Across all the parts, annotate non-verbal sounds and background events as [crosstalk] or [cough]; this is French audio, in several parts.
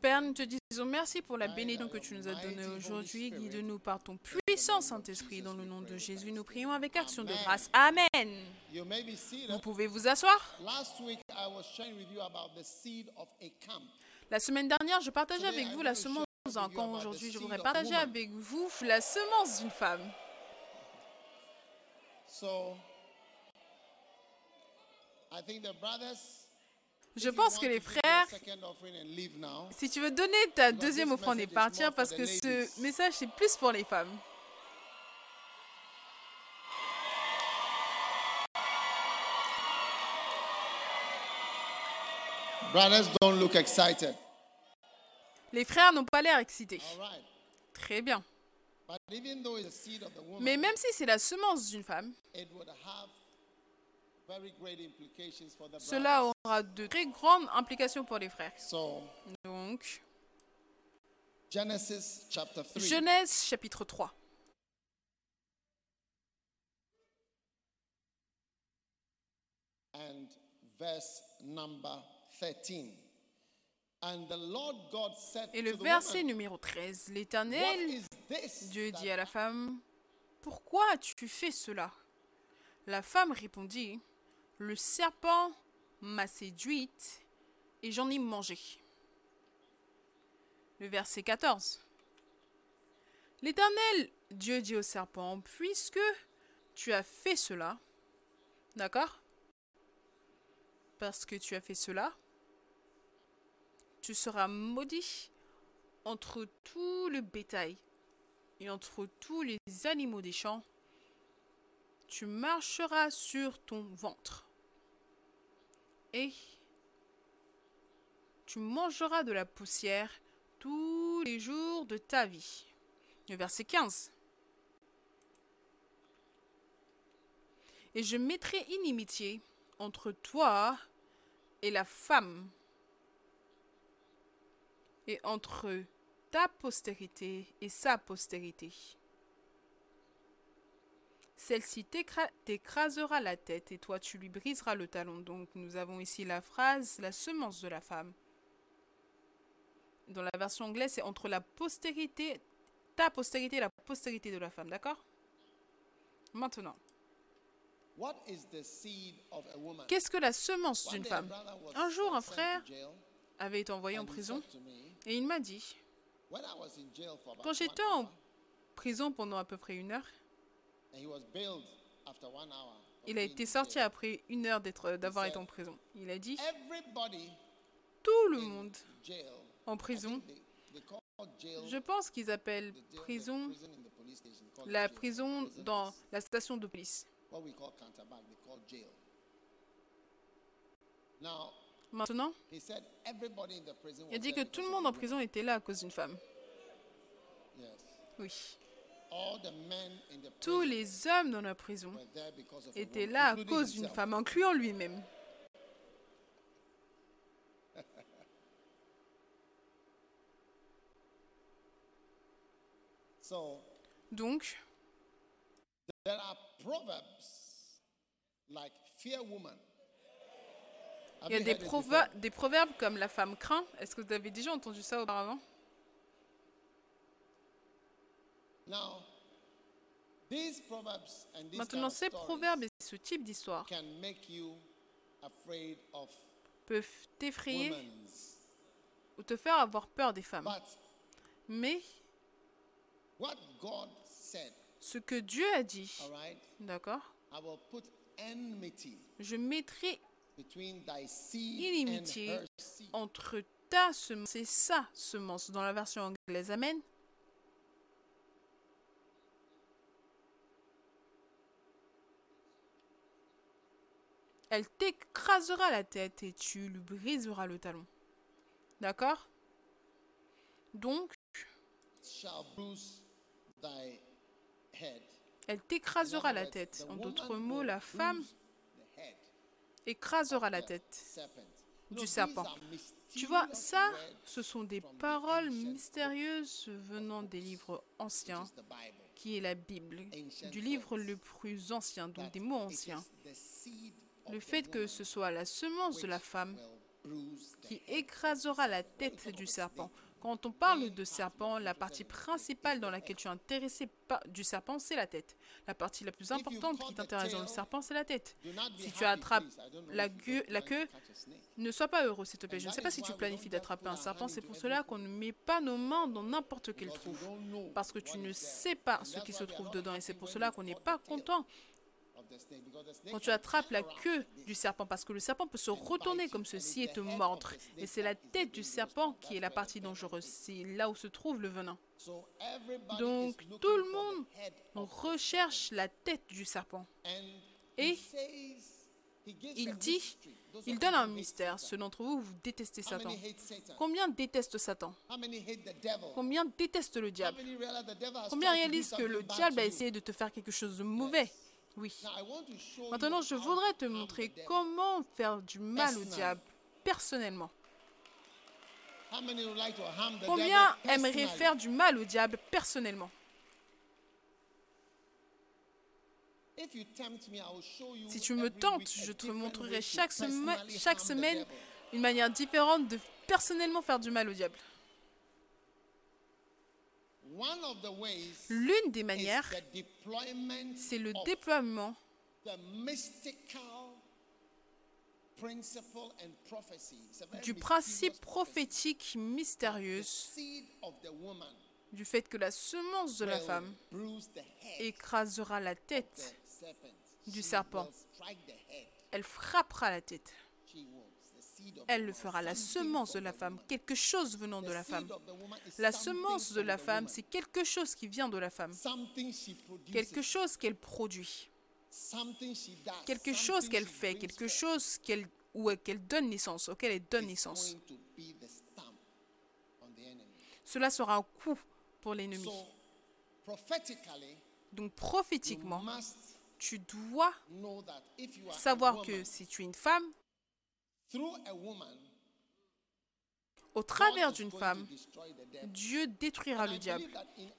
Père, nous te disons merci pour la bénédiction que tu nous as donnée aujourd'hui. Guide-nous par ton puissant Saint-Esprit. Dans le nom de Jésus, nous prions avec action de grâce. Amen. Vous pouvez vous asseoir. La semaine dernière, je partageais avec vous la semence d'un camp. Aujourd'hui, je voudrais partager avec vous la semence d'une femme. So, I think the brothers. Je pense que les frères, si tu veux donner ta deuxième offrande et partir, parce que ce message, c'est plus pour les femmes. brothers don't look excited. Les frères n'ont pas l'air excités. Très bien. Mais même si c'est la semence d'une femme, cela aura de très grandes implications pour les frères. So, Donc, Genesis chapter 3. Genèse chapitre 3. and verse number 13. And the Lord God said Et le verset numéro 13, What l'Éternel, Dieu dit à la femme, Pourquoi as-tu fait cela? La femme répondit, Le serpent m'a séduite et j'en ai mangé. Le verset 14. L'Éternel, Dieu dit au serpent, Puisque tu as fait cela, d'accord? Parce que tu as fait cela, tu seras maudit entre tout le bétail et entre tous les animaux des champs. Tu marcheras sur ton ventre et tu mangeras de la poussière tous les jours de ta vie. Le verset 15. Et je mettrai inimitié entre toi et la femme et entre ta postérité et sa postérité. Celle-ci t'écra- t'écrasera la tête et toi tu lui briseras le talon. Donc nous avons ici la phrase la semence de la femme. Dans la version anglaise, c'est entre la postérité, ta postérité et la postérité de la femme, d'accord? Maintenant, qu'est-ce que la semence d'une femme? Un jour, un frère avait été envoyé en prison et il m'a dit, quand j'étais en prison pendant à peu près une heure, Il a été sorti après une heure d'être, d'avoir été en prison. Il a dit tout le monde en prison. Je pense qu'ils appellent prison la prison dans la station de police. Maintenant, il a dit que tout le monde en prison était là à cause d'une femme. Oui. Tous les hommes dans la prison étaient là à cause d'une femme, incluant lui-même. [laughs] Donc, there are proverbs like fear woman. Have il y a des, before? des proverbes comme la femme craint. Est-ce que vous avez déjà entendu ça auparavant Now, these proverbs and these Maintenant, ces proverbes et ce type d'histoire can make you afraid of peuvent t'effrayer ou te faire avoir peur des femmes. Mais what God said, ce que Dieu a dit, d'accord I will put enmity Je mettrai Inimitié. entre ta semence et sa semence dans la version anglaise. Amen. Elle t'écrasera la tête et tu lui briseras le talon. D'accord? Donc, elle t'écrasera la tête. En d'autres mots, la femme écrasera la tête. du serpent. Tu vois, ça, ce sont des paroles mystérieuses venant des livres anciens, qui est la Bible, du livre le plus ancien, donc des mots anciens. Le fait que ce soit la semence de la femme qui écrasera la tête du serpent. Quand on parle de serpent, la partie principale dans laquelle tu es intéressé par- du serpent, c'est la tête. La partie la plus importante qui t'intéresse dans le serpent, c'est la tête. Si tu attrapes la, gueule- la queue, ne sois pas heureux, s'il te plaît. Je ne sais pas si tu planifies d'attraper un serpent. C'est pour cela qu'on ne met pas nos mains dans n'importe quel trou. Parce que tu ne sais pas ce qui se trouve dedans. Et c'est pour cela qu'on n'est pas content quand tu attrapes la queue du serpent. Parce que le serpent peut se retourner comme ceci et te mordre. Et c'est la tête du serpent qui est la partie dangereuse. C'est là où se trouve le venin. Donc tout le monde recherche la tête du serpent. Et il dit, Il donne un mystère. Ceux d'entre vous, vous détestez Satan. Combien détestent Satan? Combien détestent le diable? Combien réalisent que le diable a essayé de te faire quelque chose de mauvais? Oui. Maintenant, je voudrais te montrer comment faire du mal au diable personnellement. Combien aimeraient faire du mal au diable personnellement? Si tu me tentes, je te montrerai chaque, sema- semaine une manière différente de personnellement faire du mal au diable. One of the ways L'une des manières, c'est le déploiement du principe prophétique woman du fait que la semence de la femme écrasera la tête, du serpent. elle frappera la tête. She will. The seed of Elle le fera, la semence de la femme, quelque chose venant de la femme. La semence de la femme, c'est quelque chose qui vient de la femme, quelque chose qu'elle produit, quelque chose qu'elle fait, quelque chose qu'elle ou qu'elle donne naissance, auquel elle donne is naissance. Cela sera un coup pour l'ennemi. Donc prophétiquement, tu dois savoir que si tu es une femme, au travers d'une femme. Dieu détruira le diable.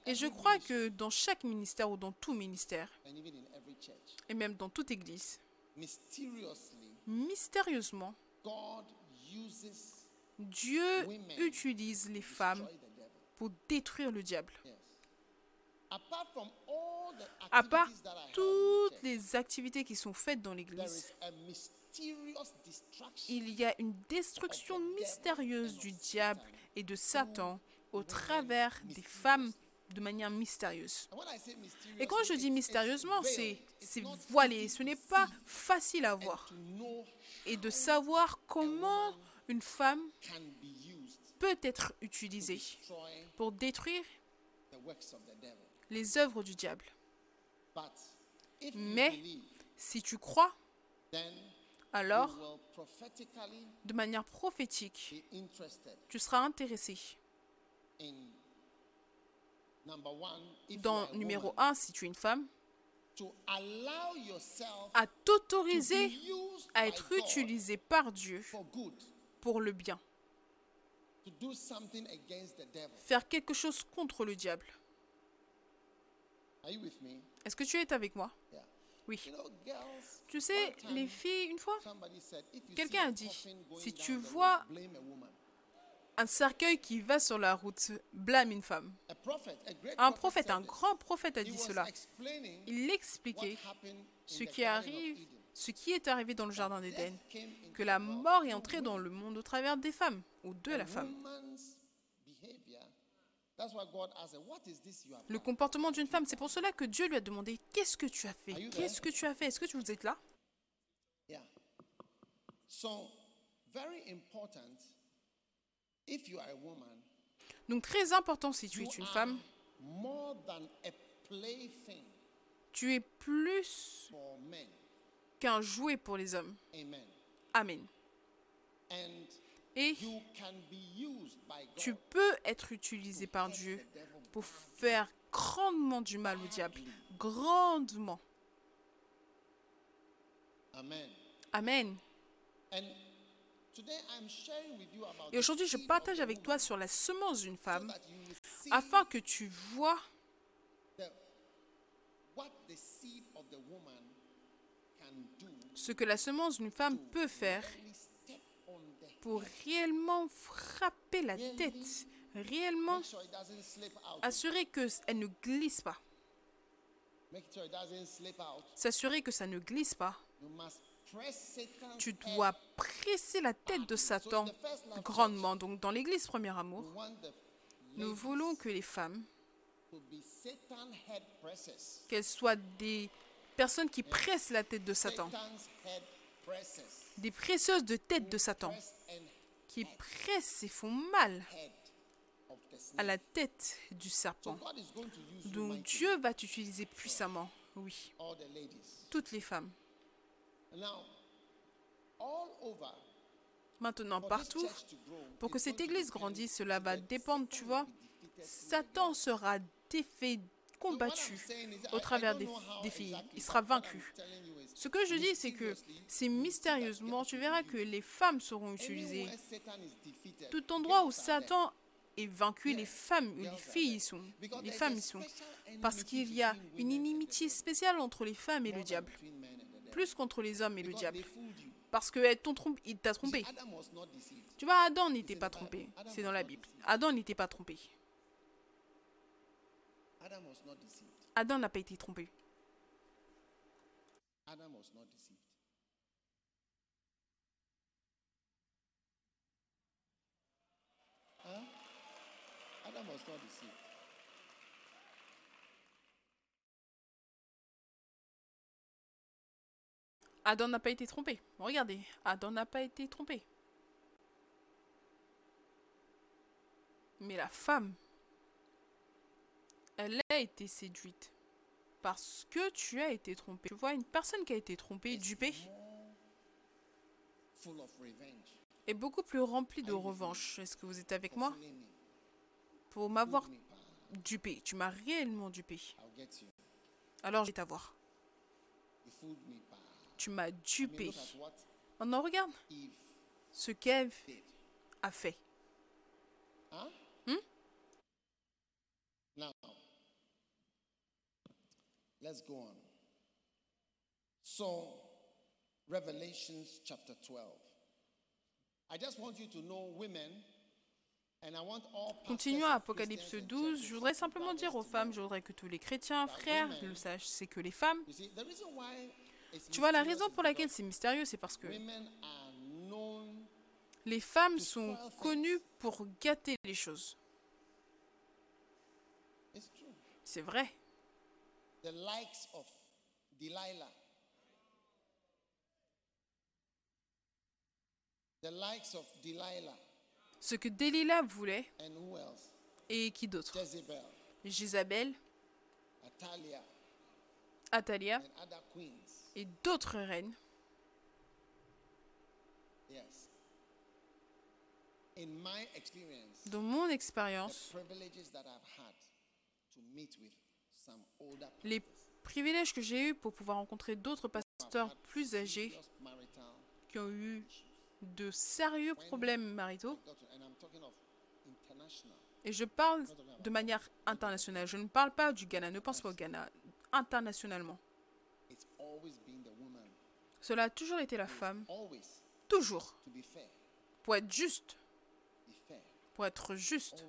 Et je crois que dans chaque ministère ou dans tout ministère, et même dans toute église, mystérieusement, Dieu utilise les femmes pour détruire le diable. À part toutes les activités qui sont faites dans l'église, il y a une destruction mystérieuse du diable et de Satan au travers des femmes de manière mystérieuse. And when I say mysterious, Et quand je dis mystérieusement, c'est voilé, ce n'est pas facile à voir. Et de savoir comment une femme can be used peut être to utilisée pour détruire les œuvres du diable. Mais si tu crois, alors, de manière prophétique, tu seras intéressé dans numéro woman, 1, si tu es une femme, à t'autoriser à être utilisé par Dieu pour le bien. Faire quelque chose contre le diable. Est-ce que tu es avec moi? Oui. Tu sais, les filles, une fois, Quelqu'un a dit, si tu vois- un cercueil qui va sur la route blâme une femme. Un prophète, un grand prophète a dit cela. Il expliquait ce qui arrive, ce qui est arrivé dans le jardin d'Éden, que la mort est entrée dans le monde au travers des femmes ou de la femme. woman's behavior, that's why God asked her, what is this you have Le comportement d'une femme, c'est pour cela que Dieu lui a demandé Qu'est-ce que tu as fait? Qu'est-ce que tu as fait? Est-ce que vous êtes là? Yeah. So, very important, if you are a woman, Donc, très important si tu es une femme, tu es plus qu'un jouet pour les hommes. Amen. Et tu peux être utilisé par Dieu pour faire grandement du mal au diable. Grandement. Amen. Et aujourd'hui, je partage avec toi sur la semence d'une femme afin que tu vois ce que la semence d'une femme peut faire really step on the pour réellement frapper la tête, réellement assurer qu'elle ne glisse pas, s'assurer que ça ne glisse pas. Tu dois presser la tête de Satan grandement. Donc dans l'église Premier Amour, nous voulons que les femmes, qu'elles soient des personnes qui pressent la tête de Satan. Des presseuses de tête de Satan, qui pressent et font mal à la tête du serpent. Donc Dieu va t'utiliser puissamment, oui, toutes les femmes. Maintenant, partout, pour que cette église grandisse, cela va dépendre, tu vois, Satan sera défait, combattu au travers des, des filles. Il sera vaincu. Ce que je dis, c'est que c'est mystérieusement, tu verras que les femmes seront utilisées. Tout endroit où Satan est vaincu, les femmes, les filles y sont. Les femmes y sont. Parce qu'il y a une inimitié spéciale entre les femmes et le diable. Plus qu'entre les hommes et le diable. Parce qu'il t'a trompé. Tu vois, Adam n'était pas trompé. C'est dans la Bible. Adam n'était pas trompé. Adam n'a pas été trompé. Adam was not deceived. Adam was not deceived. Adam n'a pas été trompé. Regardez, Adam n'a pas été trompé. Mais la femme, elle a été séduite. Parce que tu as été trompé. Tu vois, une personne qui a été trompée, dupée, est beaucoup plus remplie de revanche. Est-ce que vous êtes avec moi? Pour m'avoir dupé. Tu m'as réellement dupé. Alors je vais t'avoir. Tu m'as dupé. Maintenant, regarde ce qu'Ève a fait. Hmm? Now, let's go on. So, Revelations chapter 12. I just want you to know women, and I want all pastors Continuons à Apocalypse Christians and 12. churches Je voudrais simplement dire aux femmes, je voudrais que tous les chrétiens, frères, le sachent, c'est que les femmes, tu vois, la raison is pour laquelle c'est mystérieux, c'est parce que les femmes sont connues pour gâter les choses. C'est vrai. The likes of Delilah. The likes of Delilah. Ce que Delilah voulait, And who else? et qui d'autre? Jezebel, Jézabel, Atalia, Atalia and other queens. et d'autres reines. Yes. In my experience, Dans mon the expérience, privileges that I've had to meet with les privilèges que j'ai eus pour pouvoir rencontrer d'autres pasteurs plus âgés qui ont eu de sérieux problèmes maritaux, et je parle de manière internationale. Je ne parle pas du Ghana, ne pense pas au Ghana, internationalement. Cela a toujours été la femme, toujours, pour être juste, pour être juste.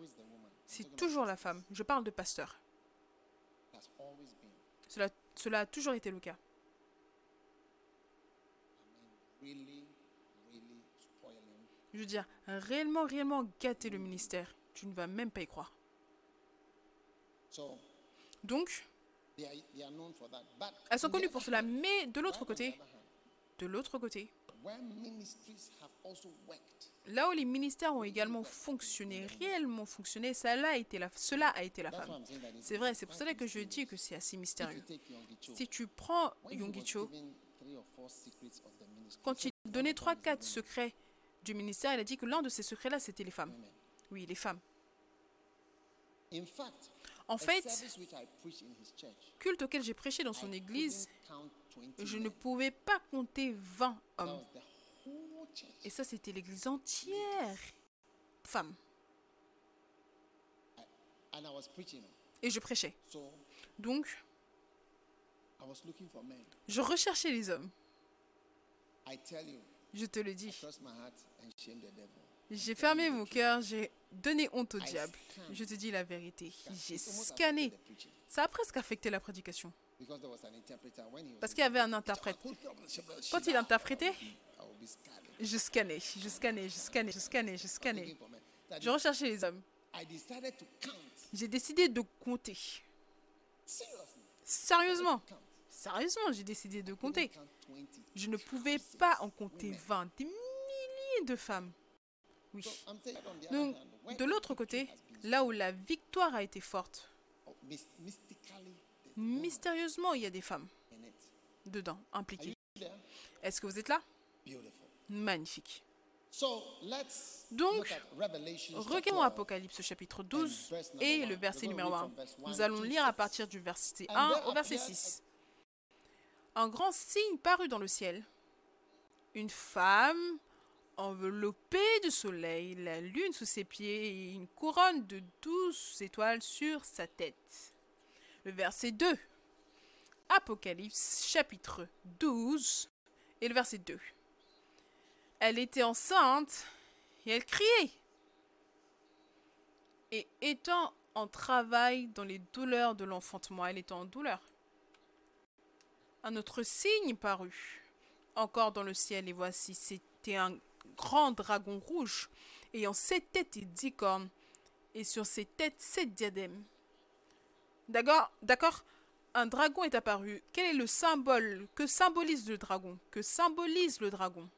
C'est toujours la femme. Je parle de pasteur. Cela, cela a toujours été le cas. Je veux dire, réellement, réellement gâter le ministère. Tu ne vas même pas y croire. Donc, elles sont connues pour cela. Mais de l'autre côté, de l'autre côté, là où les ministères ont également fonctionné, réellement fonctionné, cela a été la, cela a été la femme. C'est vrai, c'est pour cela que je dis que c'est assez mystérieux. Si tu prends when he was Yonggi Cho, given three or four secrets of the ministry, quand il donnait "One of them 3-4 is the women." secrets du ministère, il a dit que l'un de ces secrets-là, c'était les femmes. Oui, les femmes. In fact, En fait, culte auquel j'ai prêché dans son église, couldn't count 20 je ne pouvais pas compter 20 hommes. Et ça, c'était l'église entière. Femmes. Et je prêchais. Donc, je recherchais les hommes. Je te le dis. J'ai fermé mon cœur, j'ai donné honte au diable. Je te dis la vérité. J'ai scanné. Ça a presque affecté la prédication. Parce qu'il y avait un interprète. Quand il interprétait, je scannais, je scannais, je scannais, je scannais, je scannais. Je recherchais les hommes. J'ai décidé de compter. Sérieusement. Sérieusement, j'ai décidé de compter. Count 20. Je ne pouvais pas en compter 20. Des milliers de femmes. Oui. Donc, de l'autre côté, là où la victoire a été forte, mystérieusement, il y a des femmes dedans, impliquées. Est-ce que vous êtes là? Magnifique. Donc, Regardons 12. Apocalypse chapitre 12 verse number et le verset numéro read 1. from verse one Nous allons lire à partir du verset And 1 there au verset appeared 6. Un grand signe parut dans le ciel. Une femme enveloppée de soleil, la lune sous ses pieds et une couronne de douze étoiles sur sa tête. Le verset 2. Apocalypse chapitre 12 et le verset 2. Elle était enceinte et elle criait. Et étant en travail dans les douleurs de l'enfantement, elle était en douleur. Un autre signe parut encore dans le ciel, et voici, c'était un grand dragon rouge, ayant sept têtes et dix cornes, et sur ses têtes sept diadèmes. D'accord, d'accord Un dragon est apparu. Quel est le symbole Que symbolise le dragon? Que symbolise le dragon?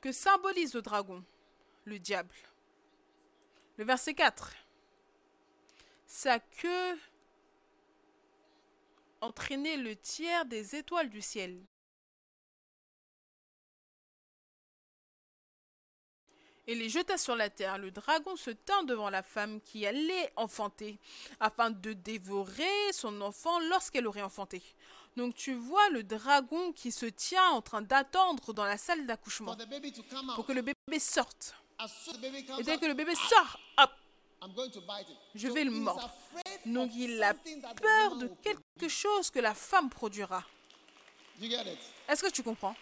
Que symbolise le dragon? Le diable. Le verset 4. Sa queue entraînait le tiers des étoiles du ciel. Et les jeta sur la terre. Le dragon se tint devant la femme qui allait enfanter, afin de dévorer son enfant lorsqu'elle aurait enfanté. Donc tu vois le dragon qui se tient en train d'attendre dans la salle d'accouchement pour que le bébé sorte. Et dès que le bébé sort, hop. Je vais le mordre. Donc il a peur de quelque chose que la femme produira. Est-ce que tu comprends?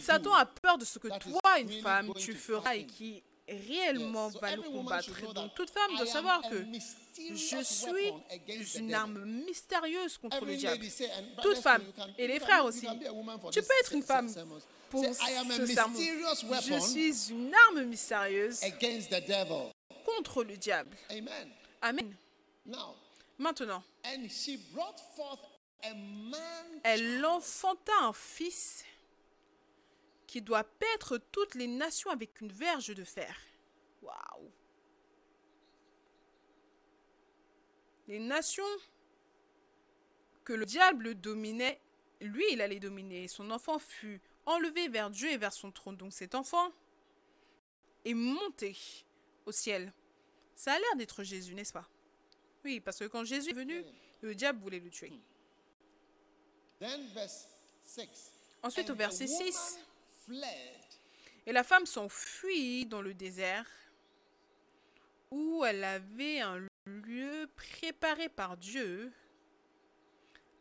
Satan a peur de ce que toi, une femme, tu feras et qui réellement va le combattre. Donc toute femme doit savoir que je suis une arme mystérieuse contre le diable. Toute femme, et les frères aussi. Tu peux être une femme pour ce sermon. Je suis une arme mystérieuse contre le diable. Amen. Maintenant, elle enfanta un fils qui doit paître toutes les nations avec une verge de fer. Waouh! Les nations que le diable dominait, lui, il allait dominer. Et son enfant fut enlevé vers Dieu et vers son trône. Donc cet enfant est monté au ciel. Ça a l'air d'être Jésus, n'est-ce pas? Oui, parce que quand Jésus est venu, le diable voulait le tuer. Then verse 6. Ensuite, au verset the woman 6, fled et la femme s'enfuit dans le désert où elle avait un lieu préparé par Dieu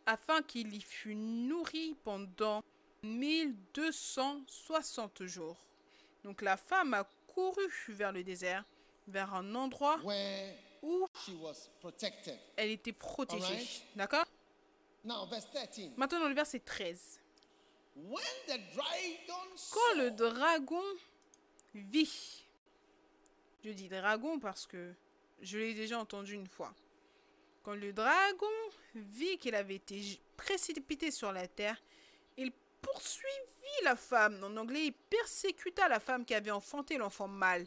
afin qu'il y fût nourri pendant 1260 jours. Donc la femme a couru vers le désert, vers un endroit où elle était protégée. D'accord Now, verse 13. Maintenant, dans le verset 13. When the dragon Quand le dragon vit, je dis dragon parce que je l'ai déjà entendu une fois. Quand le dragon vit qu'il avait été précipité sur la terre, il poursuivit la femme. En anglais, il persécuta la femme qui avait enfanté l'enfant mâle.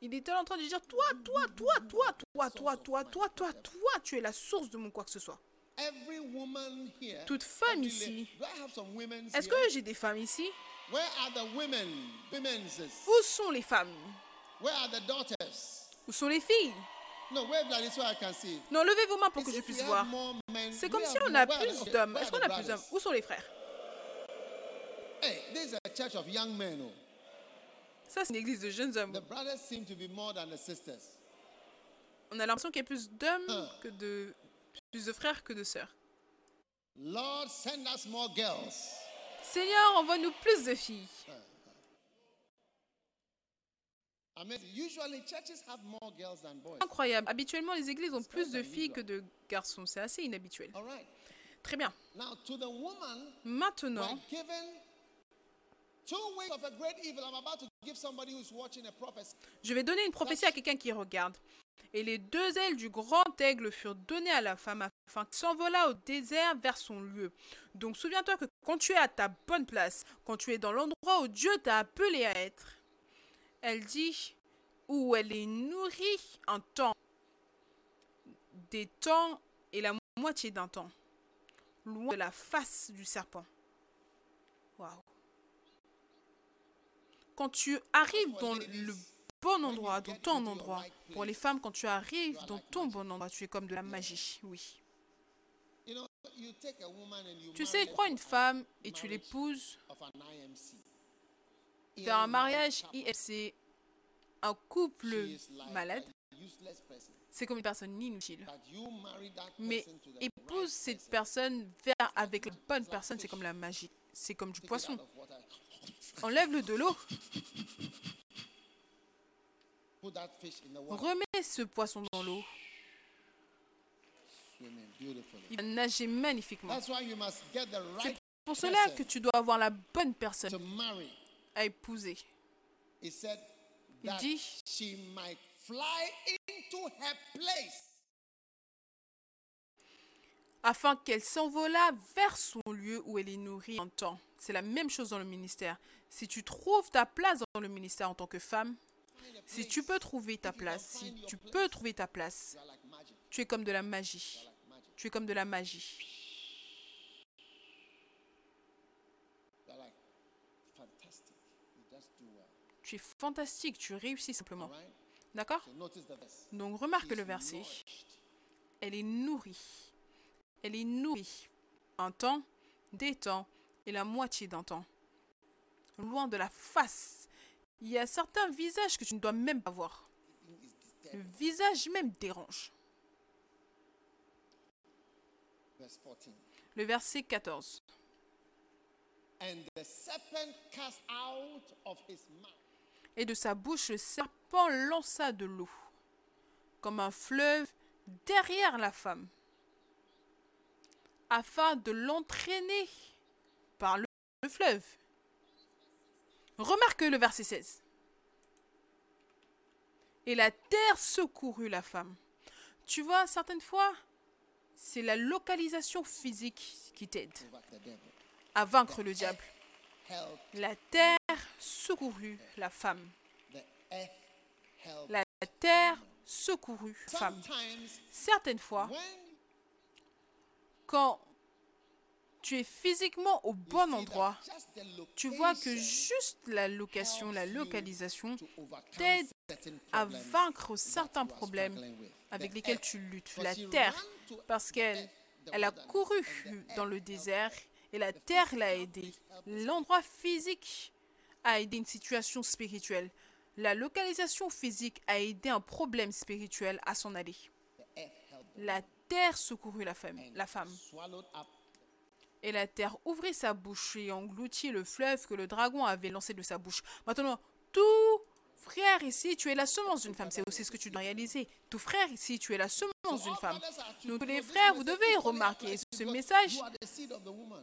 Il était en train de dire Toi, toi, toi, toi, toi, toi, toi, toi, toi, toi, tu es la source de mon quoi que ce soit toute femme ici. Est-ce que j'ai des femmes ici? Où sont les femmes? Où sont les filles? Non, levez vos mains pour que je puisse voir. C'est comme si on a plus d'hommes. Est-ce qu'on a plus d'hommes? Où sont les frères? Ça, c'est une église de jeunes hommes. On a l'impression qu'il y a plus d'hommes que de plus de frères que de sœurs. Lord, send us more girls. Seigneur, envoie-nous plus de filles. Incroyable. Habituellement, les églises ont plus de filles que de garçons. C'est assez inhabituel. Très bien. Maintenant, je vais donner une prophétie à quelqu'un qui regarde. Et les deux ailes du grand aigle furent données à la femme afin qu'elle s'envolât au désert vers son lieu. Donc souviens-toi que quand tu es à ta bonne place, quand tu es dans l'endroit où Dieu t'a appelé à être, elle dit où elle est nourrie un temps, des temps et la moitié d'un temps, loin de la face du serpent. Waouh. Quand tu arrives dans le bon endroit, dans ton endroit, pour les femmes, quand tu arrives dans ton bon endroit, tu es comme de la magie, oui. Tu sais, prends une femme et tu l'épouses vers un mariage. IFC, un couple malade, c'est comme une personne inutile. Mais épouse cette person. personne vers avec la bonne personne, c'est comme la magie. C'est comme du poisson. Enlève-le de l'eau, Put that fish in the water. Remets ce poisson dans l'eau. Il va nager magnifiquement. C'est pour cela que tu dois avoir la bonne personne à épouser. Il dit afin qu'elle s'envolât vers son lieu où elle est nourrie en temps. C'est la même chose dans le ministère. Si tu trouves ta place dans le ministère en tant que femme, si tu peux trouver ta place, si tu peux trouver ta place, tu es comme de la magie. Tu es comme de la magie. Tu es fantastique, tu réussis simplement. D'accord? Donc remarque le verset. Elle est nourrie. Elle est nourrie. Un temps, des temps et la moitié d'un temps. Loin de la face. Il y a certains visages que tu ne dois même pas voir. Le visage même dérange. Verse 14. Le verset 14. And the serpent cast out of his mouth Et de sa bouche, le serpent lança de l'eau, comme un fleuve derrière la femme, afin de l'entraîner par le fleuve. Remarque le verset 16. Et la terre secourut la femme. Tu vois, certaines fois, c'est la localisation physique qui t'aide à vaincre le diable. La terre secourut la femme. La terre secourut la femme. Certaines fois, quand tu es physiquement au bon endroit, tu vois que juste la location, la localisation t'aide à vaincre certains problèmes avec lesquels tu luttes. La terre, parce qu'elle elle a couru dans le désert et la terre l'a help aidé. helped the L'endroit physique a aidé une situation spirituelle. La localisation physique a aidé un problème spirituel à s'en aller. La terre secourut la femme, la femme. Et la terre ouvrit sa bouche et engloutit le fleuve que le dragon avait lancé de sa bouche. Maintenant, tout frère ici, tu es la semence d'une femme. C'est aussi ce que tu dois réaliser. Tout frère ici, tu es la semence d'une femme. Donc les frères, vous devez remarquer ce message.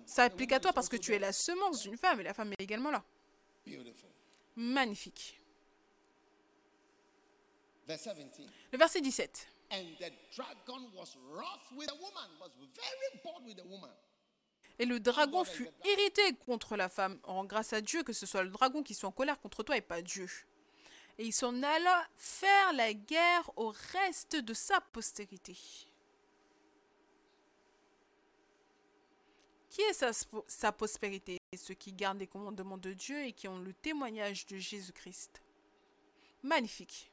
Ça applique à toi parce que tu es la semence d'une femme et la femme est également là. Magnifique. Verse 17. Le verset 17. Et le dragon fut irrité contre la femme. Rends grâce à Dieu que ce soit le dragon qui soit en colère contre toi et pas Dieu. Et il s'en alla faire la guerre au reste de sa postérité. Qui est sa, sa prospérité Ceux qui gardent les commandements de Dieu et qui ont le témoignage de Jésus-Christ. Magnifique.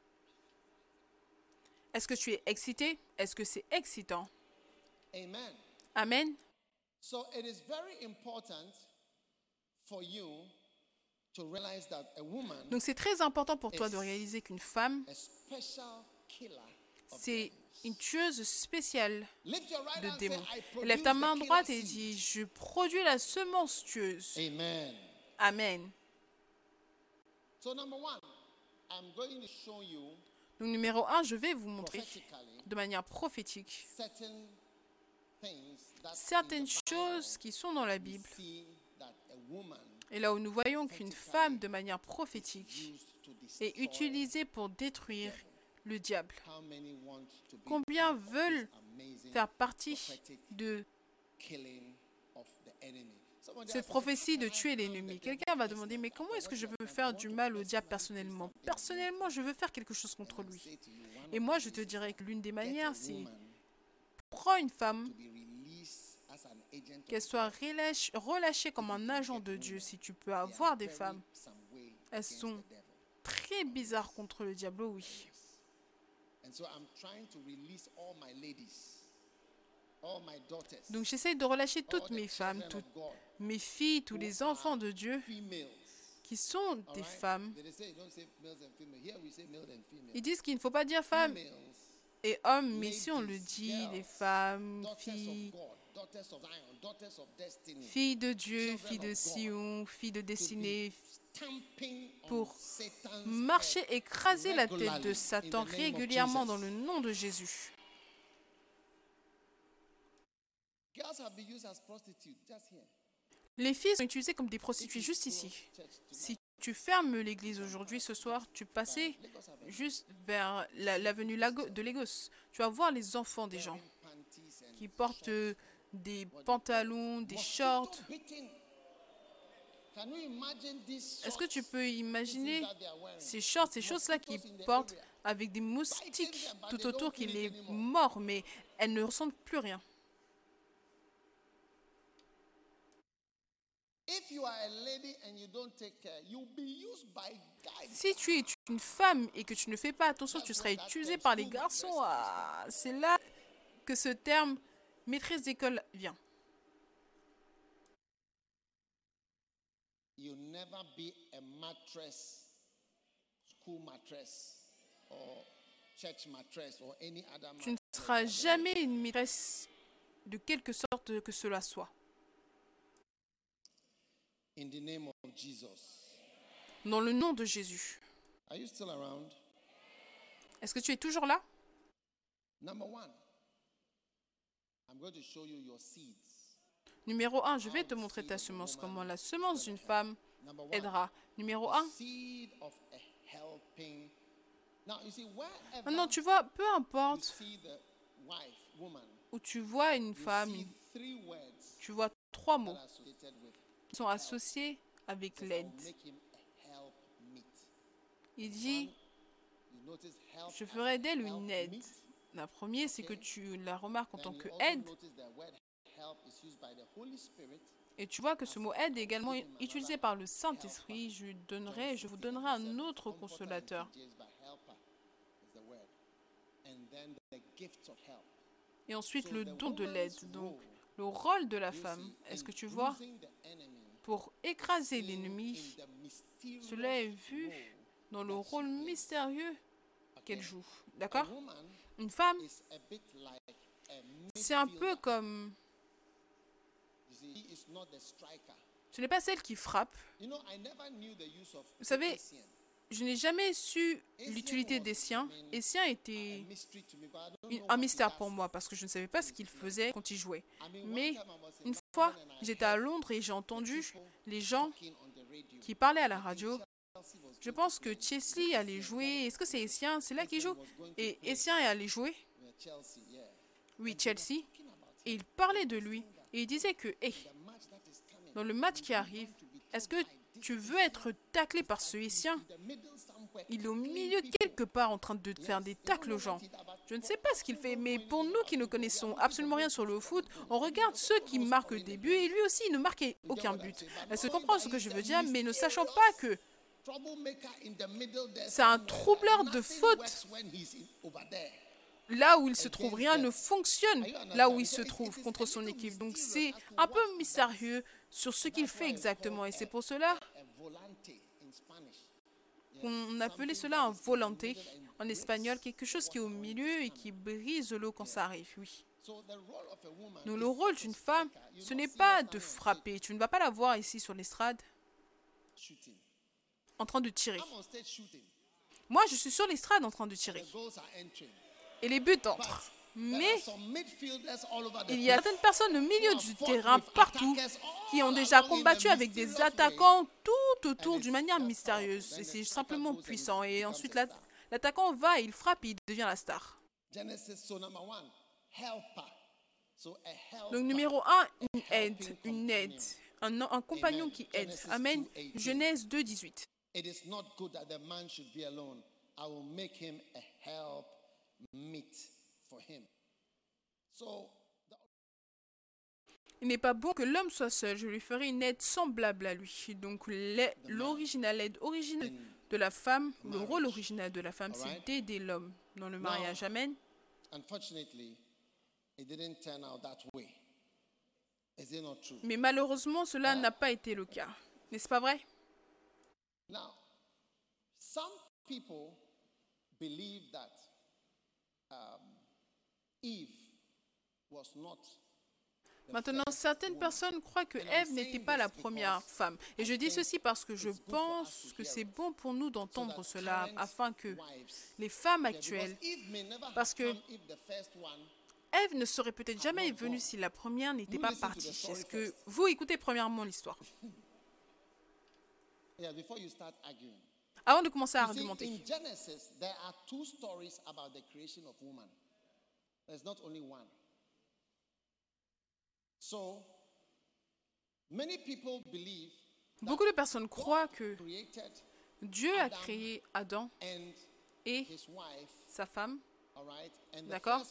Est-ce que tu es excité? Est-ce que c'est excitant? Amen. Amen. So it is very important for you to realize that a woman, Donc c'est très important pour toi de réaliser qu'une femme, c'est une tueuse spéciale de démons. Lève ta main droite et seed." dis Je produis la semence tueuse. Amen. Amen. So number one, I'm going to show you Donc, numéro 1, je vais vous montrer de manière prophétique certain things that in certaines choses qui sont dans la Bible, Et là où nous voyons qu'une femme, de manière prophétique, est utilisée pour détruire le diable. Combien veulent faire partie de cette prophétie de "Can I tuer l'ennemi? Quelqu'un va personally?" demander, mais comment est-ce que je veux faire du mal au diable personnellement? Personnellement, je veux faire quelque chose contre lui. Et moi, je te dirais que l'une des manières, c'est prends une femme, qu'elle soit relâchée comme un agent de Dieu. Si tu peux avoir des femmes. Elles sont très bizarres contre le diable, oui. And so I'm trying to release all my ladies, all my daughters, Donc j'essaye de relâcher toutes mes femmes, toutes mes filles, tous les enfants de Dieu qui sont des femmes. Ils disent qu'il ne faut pas dire femmes et hommes, mais si on le dit, les femmes, filles, filles de Dieu, filles de Sion, filles de destinée, pour marcher, écraser la tête de Satan régulièrement dans le nom de Jésus. Les filles sont utilisées comme des prostituées. Juste ici. Si tu fermes l'église aujourd'hui, ce soir, tu have juste vers la- l'avenue de Lagos. Tu vas voir les enfants des gens qui portent euh, des pantalons, des shorts. Est-ce que tu peux imaginer ces shorts, ces choses-là qu'ils portent avec des moustiques tout autour qui les mordent, mais elles ne ressentent plus rien. If you are a lady and you don't take care, you'll be used by guys. Si tu es une femme et que tu ne fais pas attention, tu seras utilisé par les garçons. Ah, c'est là que ce terme maîtresse d'école vient. You'll never be a mattress, school mattress, or church mattress, or any other Tu ne seras jamais une maîtresse de quelque sorte que cela soit. In the name of Jesus. Dans le nom de Jésus. Are you still around? Est-ce que tu es toujours là? Number one, I'm going to show you your seeds. Numéro 1, je vais te montrer ta semence, comment la semence d'une femme aidera. Numéro 1, seed of a helping. Now, you see, wherever maintenant tu vois, peu importe où tu vois une femme, tu vois trois mots sont associés avec l'aide. Il dit, je ferai d'elle une aide. La première, c'est que tu la remarques en tant que aide. Et tu vois que ce mot aide est également utilisé par le Saint-Esprit. Je, donnerai, je vous donnerai un autre consolateur. Et ensuite, le don de l'aide. Donc, le rôle de la femme, est-ce que tu vois, pour écraser l'ennemi, cela est vu dans le rôle mystérieux qu'elle joue. D'accord? Une femme, c'est un peu comme... Ce n'est pas celle qui frappe. Vous savez. Je n'ai jamais su l'utilité des siens. Et siens était un mystère pour moi parce que je ne savais pas ce qu'il faisait quand il jouait. Mais une j'étais à Londres et j'ai entendu les gens qui parlaient à la radio. Chelsea Je pense que. Chesley allait jouer. Est-ce que c'est Essien? C'est là qu'il joue Et. Essien est allé jouer. Chelsea. Oui, Chelsea. Et il parlait de lui. Et il disait que, hey, dans le match qui arrive, est-ce que tu veux être taclé par ce Essien? Il est au milieu quelque part en train de faire des tacles aux gens. Je ne sais pas ce qu'il fait, mais pour nous qui ne connaissons absolument rien sur le foot, on regarde ceux qui marquent le début et lui aussi il ne marquait aucun but. Est-ce que tu comprends ce que je veux dire Mais ne sachant pas que C'est un troubleur de faute. là où il se trouve, rien ne fonctionne là où il se trouve contre son équipe. Donc c'est un peu mystérieux sur ce qu'il fait exactement. Et c'est pour cela qu'on appelait cela un volanté en espagnol, quelque chose qui est au milieu et qui brise l'eau quand ça arrive, oui. Le rôle d'une femme, ce n'est pas de frapper. Tu ne vas pas la voir ici sur l'estrade en train de tirer. Moi, je suis sur l'estrade en train de tirer. Et les buts entrent. Mais il y a certaines personnes au milieu du terrain, partout, qui ont déjà combattu avec des attaquants tout autour d'une manière mystérieuse. C'est simplement puissant. Et ensuite, l'attaquant va, il frappe, il devient la star. Donc numéro 1, une aide, une aide, un, un compagnon qui aide. Amen. Genèse 2, 18. It is not good that the man should be alone. I will make him a help meet for him. So, il n'est pas bon que l'homme soit seul. Je lui ferai une aide semblable à lui. Donc l'original aide originale de la femme, le rôle original de la femme, c'est d'aider l'homme dans le mariage. Amen. Mais malheureusement, cela n'a pas été le cas. N'est-ce pas vrai? Now, some people believe that um, Eve was not Maintenant, certaines personnes croient que Ève n'était pas la première femme. Et je dis ceci parce que je pense que c'est bon pour nous d'entendre cela afin que les femmes actuelles, parce que Ève ne serait peut-être jamais venue si la première n'était pas partie. Est-ce que vous écoutez premièrement l'histoire? Avant de commencer à argumenter. In Genesis, there are two stories about the creation of woman. There's not only one. So, many people believe Beaucoup de personnes croient que Dieu a créé Adam et sa femme, d'accord?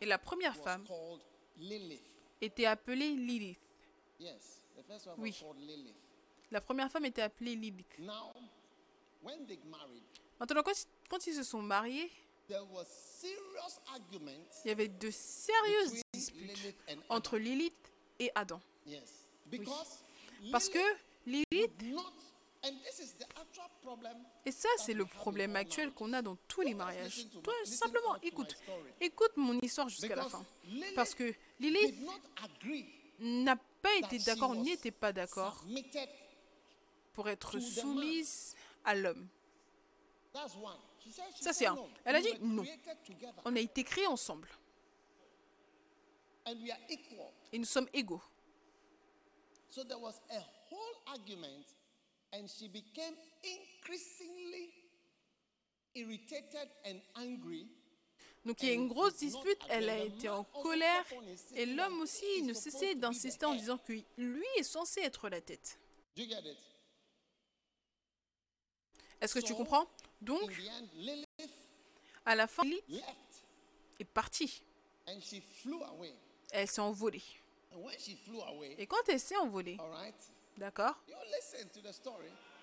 Et la première femme était appelée Lilith. Oui. La première femme était appelée Lilith. Maintenant, quand, ils se sont mariés, il y avait de sérieuses disputes entre Lilith et Adam. Oui. Parce que Lilith, et ça c'est le problème actuel qu'on a dans tous les mariages. Toi, simplement écoute, écoute mon histoire jusqu'à la fin. Parce que Lilith n'a pas été d'accord, n'était pas d'accord pour être soumise à l'homme. Ça, c'est un. Elle a dit non. On a été créés ensemble. Et nous sommes égaux. Donc il y a une grosse dispute, elle a été en colère et l'homme aussi ne cessait d'insister en disant que lui est censé être la tête. Est-ce que tu comprends? Donc, à la fin, Lilith est partie. Elle s'est envolée. Et quand elle s'est envolée, d'accord?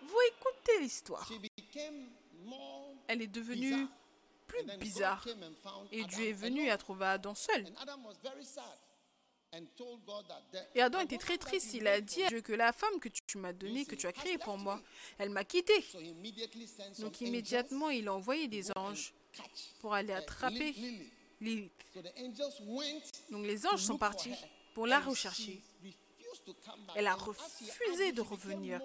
Vous écoutez l'histoire. Elle est devenue plus bizarre. Et Dieu est venu et a trouvé Adam seul. Et Adam était très triste. Il a dit à Dieu que la femme que tu m'as donnée, que tu as créée pour moi, elle m'a quitté. Donc immédiatement, il a envoyé des anges pour aller attraper Lilith. Donc les anges sont partis pour la rechercher. Elle a refusé de revenir.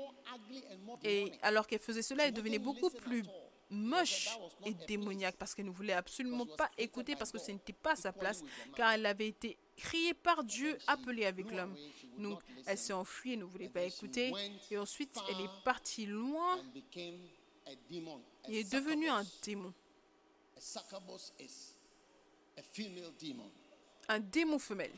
Et alors qu'elle faisait cela, elle devenait beaucoup plus moche et démoniaque parce qu'elle ne voulait absolument pas écouter parce que ce n'était pas sa place, car elle avait été criée par Dieu, appelée avec l'homme. Donc elle s'est enfuie et ne voulait pas écouter. Et ensuite, elle est partie loin et est devenue un démon. Un démon femelle.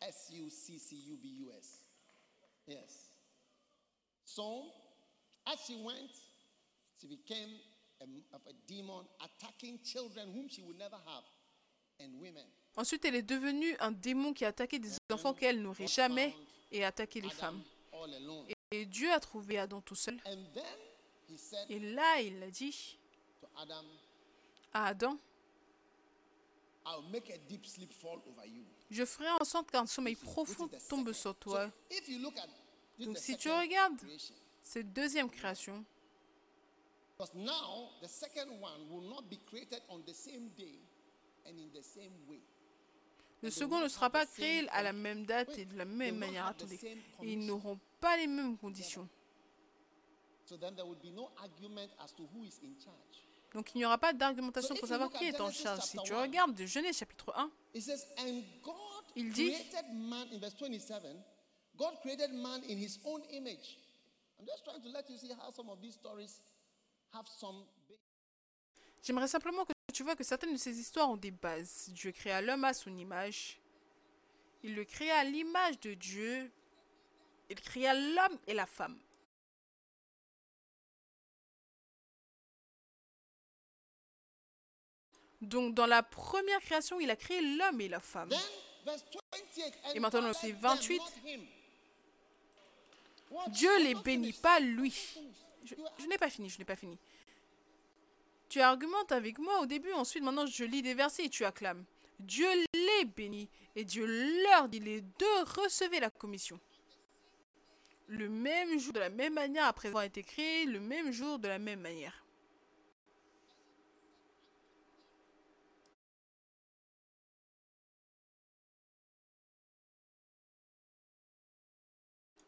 S-U-C-C-U-B-U-S. Yes. So, as she went, she became a, a demon attacking children whom she would never have and women. Ensuite, elle est devenue un démon qui attaquait des enfants qu'elle n'aurait jamais et attaquait les femmes. Et Dieu a trouvé Adam tout seul. Et là, il a dit à Adam, je ferai en sorte qu'un sommeil profond tombe sur toi. Donc si tu regardes Cette deuxième création, le second ne sera pas créé à la même date et de la même manière. Attendez. Ils n'auront pas les mêmes conditions. Donc il n'y aura pas d'argumentation pour savoir qui est en charge. Si tu regardes de Genèse chapitre 1, It says, and God Il dit- created man in verse 27. God created man in his own image. I'm just trying to let you see how some of these stories have some. ba- j'aimerais simplement que tu vois que certaines de ces histoires ont des bases. Dieu créa l'homme à son image. Il le créa à l'image de Dieu. Il créa l'homme et la femme. Donc dans la première création, il a créé l'homme et la femme. Then, verse 28. And Et maintenant, c'est blessed them, 28. not him. What? Dieu les bénit pas lui. je n'ai pas fini, je n'ai pas fini. Tu argumentes avec moi au début, ensuite maintenant je lis des versets et tu acclames. Dieu les bénit et Dieu leur dit les deux recevez la commission. Le même jour, de la même manière, après avoir été créé, le même jour, de la même manière.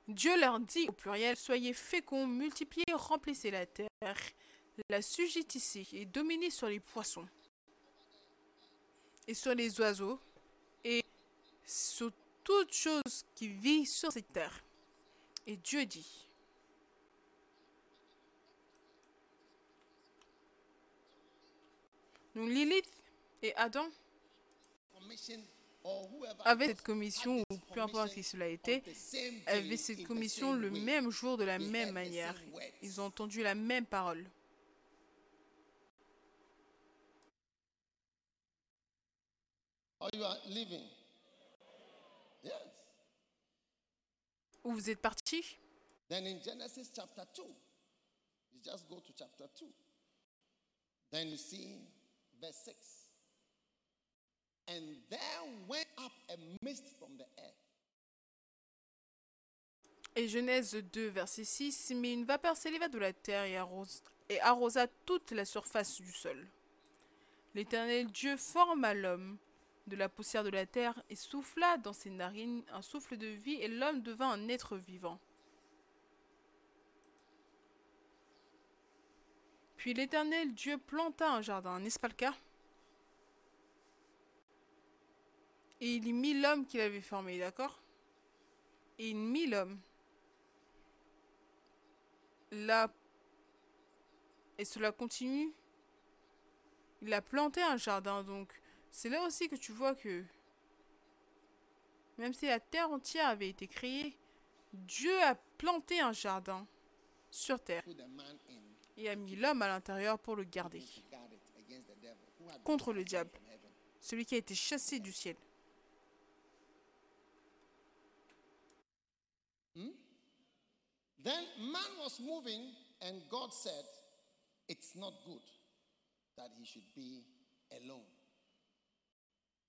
Dieu leur dit au pluriel Soyez féconds, multipliez, remplissez la terre, la sujettissez et dominez sur les poissons, et sur les oiseaux, et sur toute chose qui vit sur cette terre. Et Dieu dit Donc Lilith et Adam Else cette commission, ou peu importe qui cela était, in cette commission le même jour, de la même manière. Ils ont entendu la même parole. Où vous êtes partis Then in Genesis chapter 2, you just go to chapter 2. Then you see verse 6. Et Genèse 2, verset 6, mais une vapeur s'éleva de la terre et, et arrosa toute la surface du sol. L'Éternel Dieu forma l'homme de la poussière de la terre et souffla dans ses narines un souffle de vie et l'homme devint un être vivant. Puis l'Éternel Dieu planta un jardin, n'est-ce pas le cas? Et il y mit l'homme qu'il avait formé, d'accord? Et il mit l'homme là et cela continue. Il a planté un jardin, donc c'est là aussi que tu vois que même si la terre entière avait été créée, Dieu a planté un jardin sur terre. Et a mis l'homme à l'intérieur pour le garder contre le diable, celui qui a été chassé du ciel. Then man was moving, and God said, It's not good that he should be alone.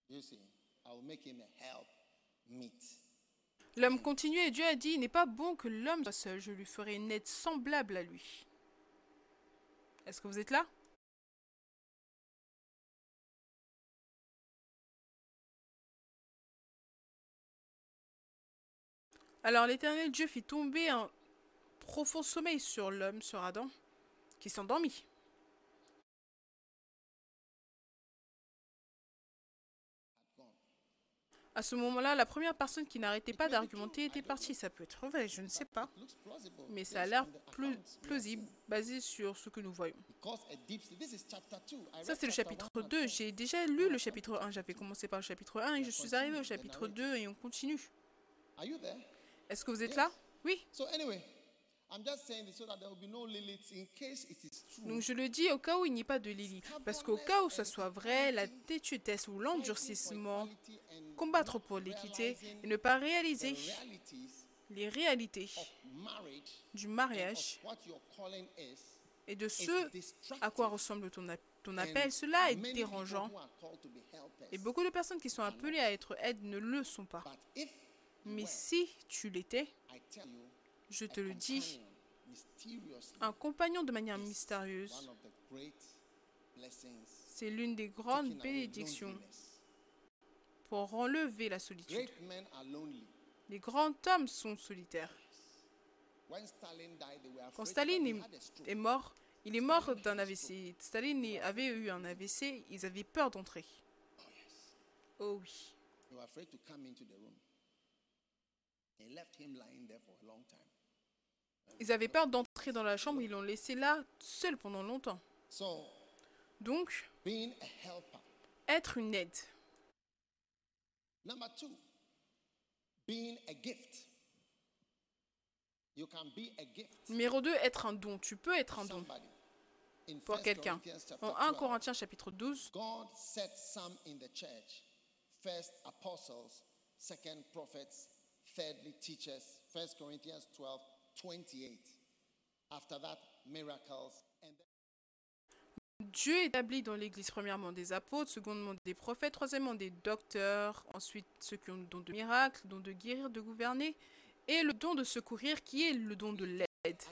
You see, I will make him a help meet. L'homme continuait et Dieu a dit, il n'est pas bon que l'homme soit seul, je lui ferai une aide semblable à lui. Est-ce que vous êtes là? Alors l'Éternel Dieu fit tomber un profond sommeil sur l'homme, sur Adam, qui s'endormit. À ce moment-là, la première personne qui n'arrêtait pas d'argumenter était partie. Ça peut être vrai, je ne sais pas. Mais ça a l'air are plausible, basé sur ce que nous voyons. Because a deep sleep. This is chapter 2. I Ça, c'est le chapitre one and 2. two. J'ai déjà lu le chapitre 1. J'avais commencé par le chapitre 1 et je suis arrivé au chapitre 2 et on continue. Est-ce que vous êtes là? Oui. Donc je le dis au cas où il n'y ait pas de Lily. Parce qu'au cas où ce soit vrai, la tétutesse ou l'endurcissement, combattre pour l'équité et ne pas réaliser les réalités du mariage et de ce à quoi ressemble ton, appel, cela est dérangeant. Et beaucoup de personnes qui sont appelées à être aides ne le sont pas. But if Mais si tu l'étais, je te le dis, Un compagnon de manière mystérieuse, c'est l'une des grandes bénédictions pour enlever la solitude. Les grands hommes sont solitaires. Quand Staline est, mort, il est mort d'un AVC. Staline avait eu un AVC, ils avaient peur d'entrer. Oh oui. Ils avaient peur d'entrer dans la chambre, ils l'ont laissé là, seul pendant longtemps. So, Donc, being a helper. être une aide. Number two, being a gift. You can be a gift Numéro 2, être un don. Tu peux être un don pour 1 quelqu'un. En 1 12, Corinthiens chapitre 12, God set some in the church. First apostles, second prophets, thirdly teachers. 1 Corinthians 12, 28. After that, miracles. And Dieu établit dans l'Église premièrement des apôtres, secondement des prophètes, troisièmement des docteurs, ensuite ceux qui ont le don de miracle, le don de guérir, de gouverner, et le don de secourir qui est le don de l'aide.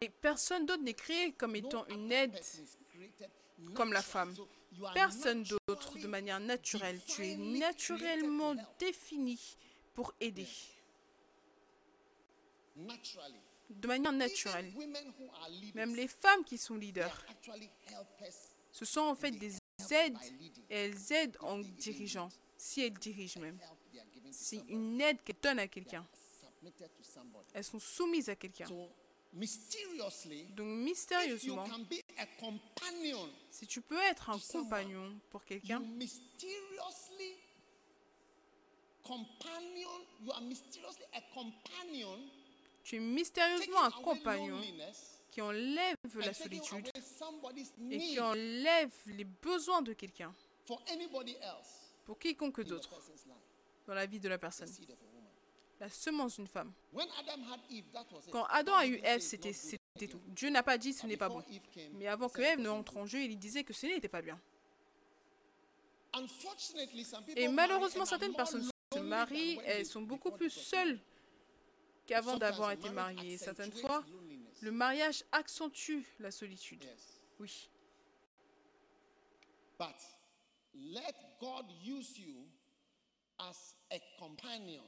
Et personne d'autre n'est créé comme étant une aide comme la femme. Personne d'autre de manière naturelle. Tu es naturellement défini pour aider. De manière naturelle. Même les femmes qui sont leaders, ce sont en fait des aides elles aident en dirigeant, si elles dirigent même. C'est une aide qu'elles donnent à quelqu'un. Elles sont soumises à quelqu'un. Donc mystérieusement, can be a companion, si tu peux être un compagnon pour quelqu'un, tu es mystérieusement un compagnon qui enlève la solitude et qui enlève les besoins de quelqu'un pour quiconque d'autre dans la vie de la personne. La semence d'une femme. Quand Adam a eu Ève, c'était tout. Dieu n'a pas dit ce n'est pas bon. Mais avant que Ève ne wasn't entre en jeu, il disait que ce n'était pas bien. Unfortunately, some people Et malheureusement, certaines personnes se marient, they- sont beaucoup plus seules. Qu'avant d'avoir été mariées. Certaines fois, le mariage accentue la solitude. Oui. But let God use you as a companion.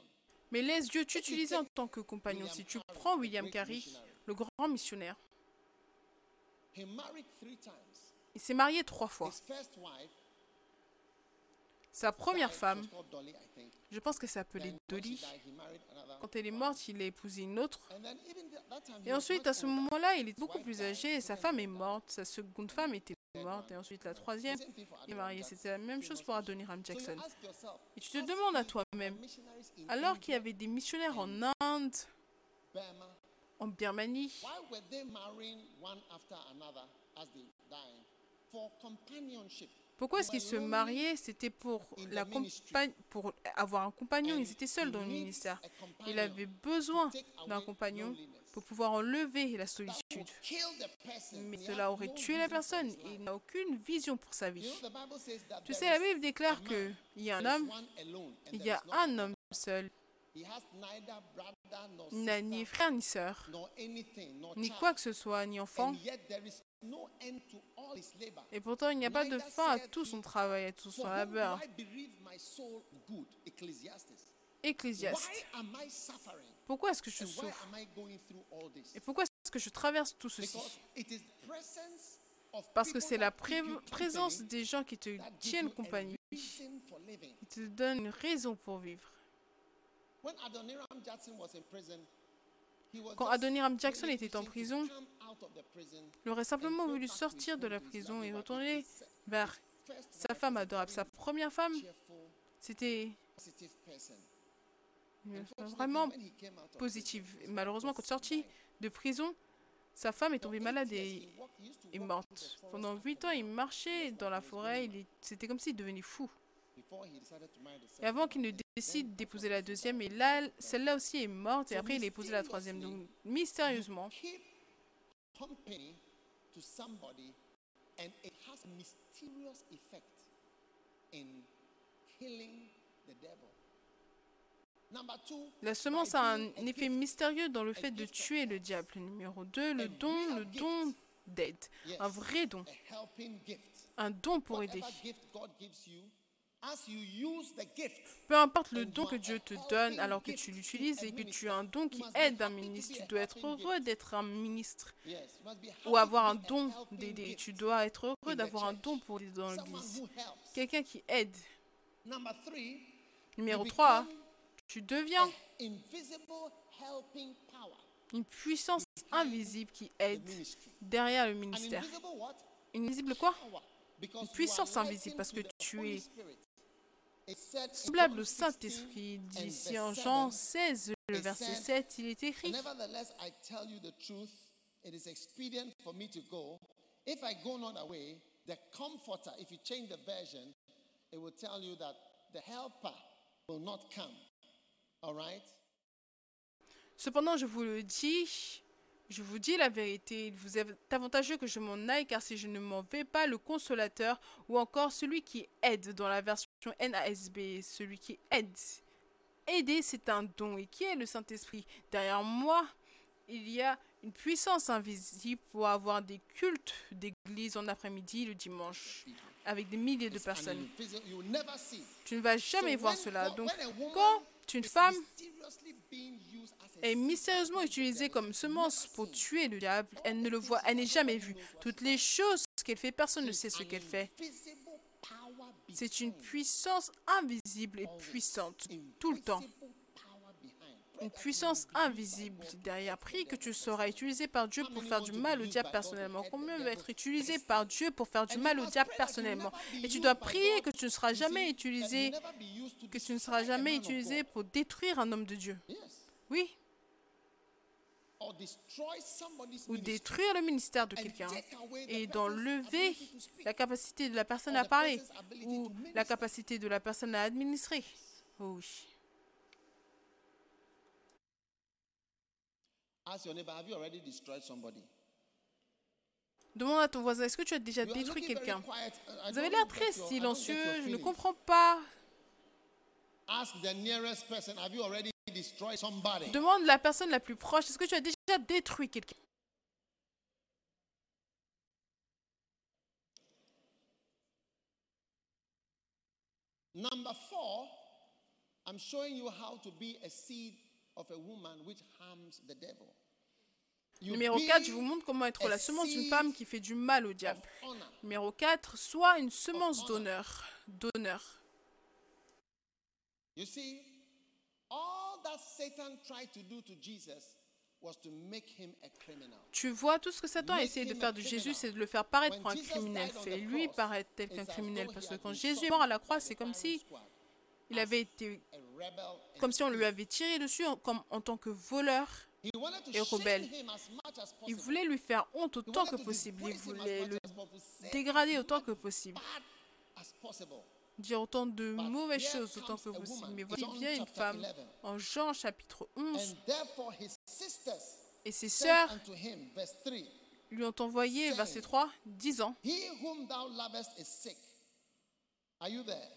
Mais laisse Dieu t'utiliser en tant que compagnon. Si tu prends William Carey, le grand missionnaire, il s'est marié trois fois. Sa première femme, je pense qu'elle s'appelait Dolly. Quand elle est morte, il a épousé une autre. Et ensuite, à ce moment-là, il est beaucoup plus âgé sa femme est morte. Sa seconde femme était morte. Et ensuite, la troisième est mariée. C'était la même chose pour Adoniram Jackson. Et tu te demandes à toi-même, alors qu'il y avait des missionnaires en Inde, en Birmanie, pourquoi est-ce qu'ils se mariaient? C'était pour, la compa- pour avoir un compagnon. Ils étaient seuls dans le ministère. Il avait besoin d'un compagnon pour pouvoir enlever la solitude. Mais cela aurait tué la personne. Il n'a aucune vision pour sa vie. Tu sais, la Bible déclare qu'il y a un homme, il y a un homme seul. Il n'a ni frère ni sœur, ni quoi que ce soit, ni enfant. Et pourtant, il n'y a pas de fin à tout son travail, à tout son labeur. Ecclésiaste. Pourquoi est-ce que je souffre? Et pourquoi est-ce que je traverse tout ceci? Parce que c'est la pré- présence des gens qui te tiennent compagnie, qui te donnent une raison pour vivre. Quand Adoniram Jackson était en prison, il aurait simplement voulu sortir de la prison et retourner vers sa femme adorable. Sa première femme, c'était vraiment positive. Malheureusement, quand sorti de prison, sa femme est tombée malade et morte. Pendant huit ans, il marchait dans la forêt. C'était comme s'il devenait fou. Et avant qu'il ne décide d'épouser la deuxième, et là, celle-là aussi est morte, et après il a épousé la troisième. Donc, mystérieusement, La semence a un effet mystérieux dans le fait de tuer le diable. Numéro 2, le don, le don d'aide. Un vrai don. Un don pour aider. Peu importe le don que Dieu te donne alors que tu l'utilises et que tu as un don qui aide un ministre, tu dois être heureux d'être un ministre ou avoir un don d'aider. Tu dois être heureux d'avoir un don pour aider dans l'église. Quelqu'un qui aide. Numéro you 3, become tu deviens une puissance invisible qui aide derrière le ministère. invisible? Une quoi you puissance invisible parce que tu es Spirit. It said in Semblable au 16, Saint-Esprit, dit verse en 7, Jean 16, le verset said, 7, il est écrit Nevertheless, I tell you the truth. It is expedient for me to go. If I go not away, the Comforter, if you change the version, it will tell you that the Helper will not come. All right? Cependant, je vous le dis, je vous dis la vérité, il vous est avantageux que je m'en aille, car si je ne m'en vais pas, le consolateur, ou encore celui qui aide dans la version NASB, celui qui aide. Aider, c'est un don. Et qui est le Saint-Esprit? Derrière moi, il y a une puissance invisible pour avoir des cultes d'église en après-midi, le dimanche, avec des milliers de personnes. Tu ne vas jamais voir cela. Donc, quand une femme est mystérieusement utilisée comme semence pour tuer le diable, elle ne le voit, elle n'est jamais vue. Toutes les choses qu'elle fait, personne ne sait ce qu'elle fait. C'est une puissance invisible et puissante, tout le temps. Une puissance invisible derrière. Prie que tu seras utilisé par Dieu pour faire du mal au diable personnellement. Combien va être utilisé par Dieu pour faire du mal au diable personnellement Et tu dois prier que tu ne seras jamais utilisé, que tu ne seras jamais utilisé pour détruire un homme de Dieu. Oui, ou détruire le ministère de quelqu'un. et d'enlever la capacité de la personne à parler ou la capacité de la personne à administrer. Oh oui. Demande à ton voisin, est-ce que tu as déjà détruit quelqu'un? I- I Vous avez l'air très silencieux, je ne comprends pas. Demande la personne la plus proche, est-ce que tu as déjà détruit quelqu'un? Number four, I'm showing you how to be a seed of a woman which harms the devil. Numéro be 4, je vous montre comment être a la semence d'une femme qui fait du mal au diable. Numéro 4, sois une semence d'honneur. D'honneur. You see, Tu vois, tout ce que Satan a essayé de faire de. Jésus, c'est de le faire paraître pour un criminel. Fais-lui cross, paraître tel qu'un criminel. Parce que quand Jésus est mort à la croix, c'est comme si il avait été comme si on lui avait tiré dessus en, comme, en tant que voleur. Et rebelle. Il voulait lui faire honte autant que possible. Il voulait le dégrader autant que possible. Dire autant de mauvaises choses autant que possible. Mais voilà, il vient une femme 11. en Jean chapitre 11 And therefore his sisters et ses sœurs unto him, verse 3, lui ont envoyé, verset 3, disant He whom thou lovest is sick. Are you there?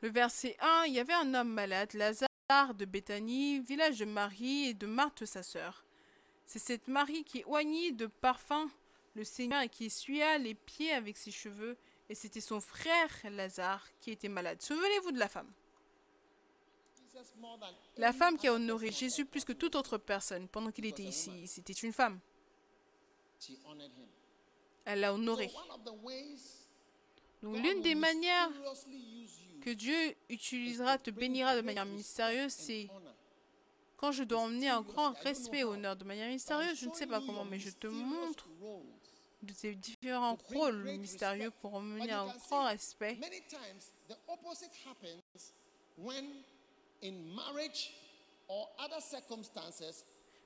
Le verset 1, il y avait un homme malade, Lazare de Béthanie, village de Marie et de Marthe sa sœur. C'est cette Marie qui oignit de parfum le Seigneur et qui essuya les pieds avec ses cheveux, et c'était son frère Lazare qui était malade. Souvenez-vous de la femme. La femme qui a honoré Jésus plus que toute autre personne pendant qu'il était ici, c'était une femme. Elle l'a honoré. one of the ways Donc l'une des manières que Dieu utilisera, te bénira de manière mystérieuse, c'est quand je dois emmener un grand respect et honneur de manière mystérieuse, je ne sais pas comment, mais je te montre de ces différents rôles mystérieux pour emmener un grand respect.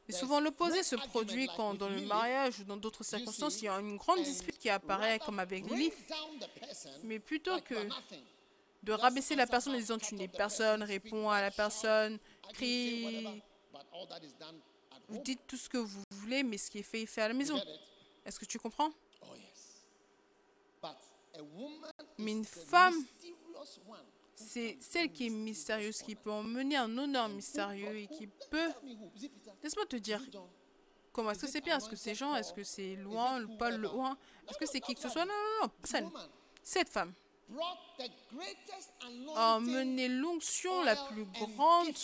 Mais souvent l'opposé se produit quand dans le mariage ou dans d'autres circonstances, il y a une grande and dispute qui apparaît comme avec Lilith. Mais plutôt que de rabaisser la personne en disant tu n'es personne, person, réponds à la personne, crie, vous dites tout ce que vous voulez mais ce qui est fait est fait à la maison. Est-ce que tu comprends? Oh, Mais une femme. C'est celle qui est mystérieuse, qui peut emmener un honneur mystérieux et qui peut... Laisse-moi te dire, comment est-ce que c'est Pierre Est-ce que c'est Jean Est-ce que c'est Loin, Paul, Loin? Est-ce que c'est qui que ce soit? Non, non, non, personne. Cette femme a emmené l'onction la plus grande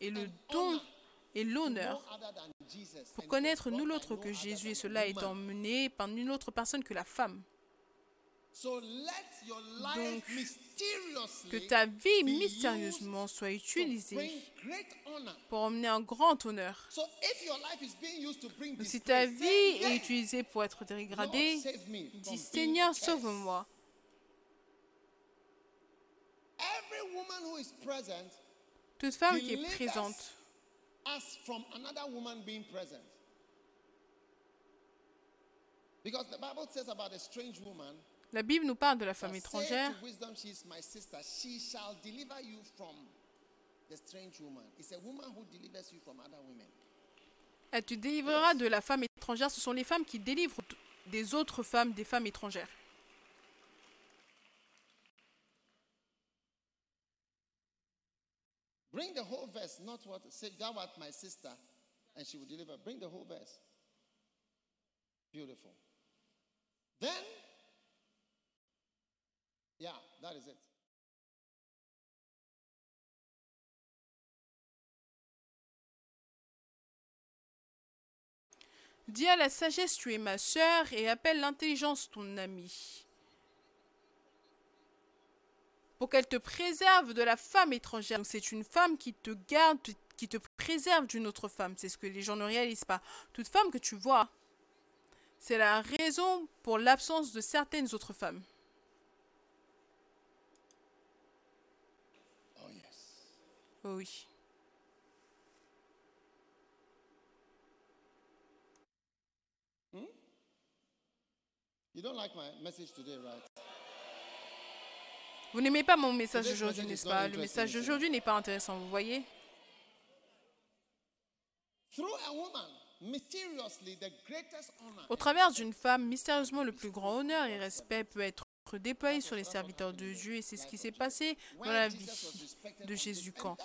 et le don et l'honneur pour connaître nul autre que Jésus et cela est emmené par nulle autre personne que la femme. Donc, Que ta vie mystérieusement soit utilisée pour emmener un grand honneur. Donc si ta vie est utilisée pour être dégradée, dis Seigneur, sauve-moi. Toute femme qui est présente us from another woman being present. Because the Bible says about a strange woman La Bible nous parle de la femme étrangère. said to wisdom, she is my sister. She shall deliver you from the strange woman. It's a woman who delivers you from other women. Elle te délivrera de la femme étrangère. Ce sont les femmes qui délivrent des autres femmes des femmes étrangères. Bring the whole verse, not what say thou art my sister, and she will deliver. Bring the whole verse. Beautiful. Then, that is. Dis à la sagesse, tu es ma sœur, et appelle l'intelligence ton amie. Pour qu'elle te préserve de la femme étrangère. Donc c'est une femme qui te garde, qui te préserve d'une autre femme. C'est ce que les gens ne réalisent pas. Toute femme que tu vois, c'est la raison pour l'absence de certaines autres femmes. Oh, yes. Oui. You don't like my message today, right? Vous n'aimez pas mon message d'aujourd'hui, n'est-ce pas? Le message d'aujourd'hui n'est pas intéressant, vous voyez? Through a woman, mysteriously, the greatest honor. Au travers d'une femme, mystérieusement, le plus grand honneur et respect peut être déployé sur les serviteurs de Dieu et c'est ce qui s'est passé dans la vie de Jésus quand.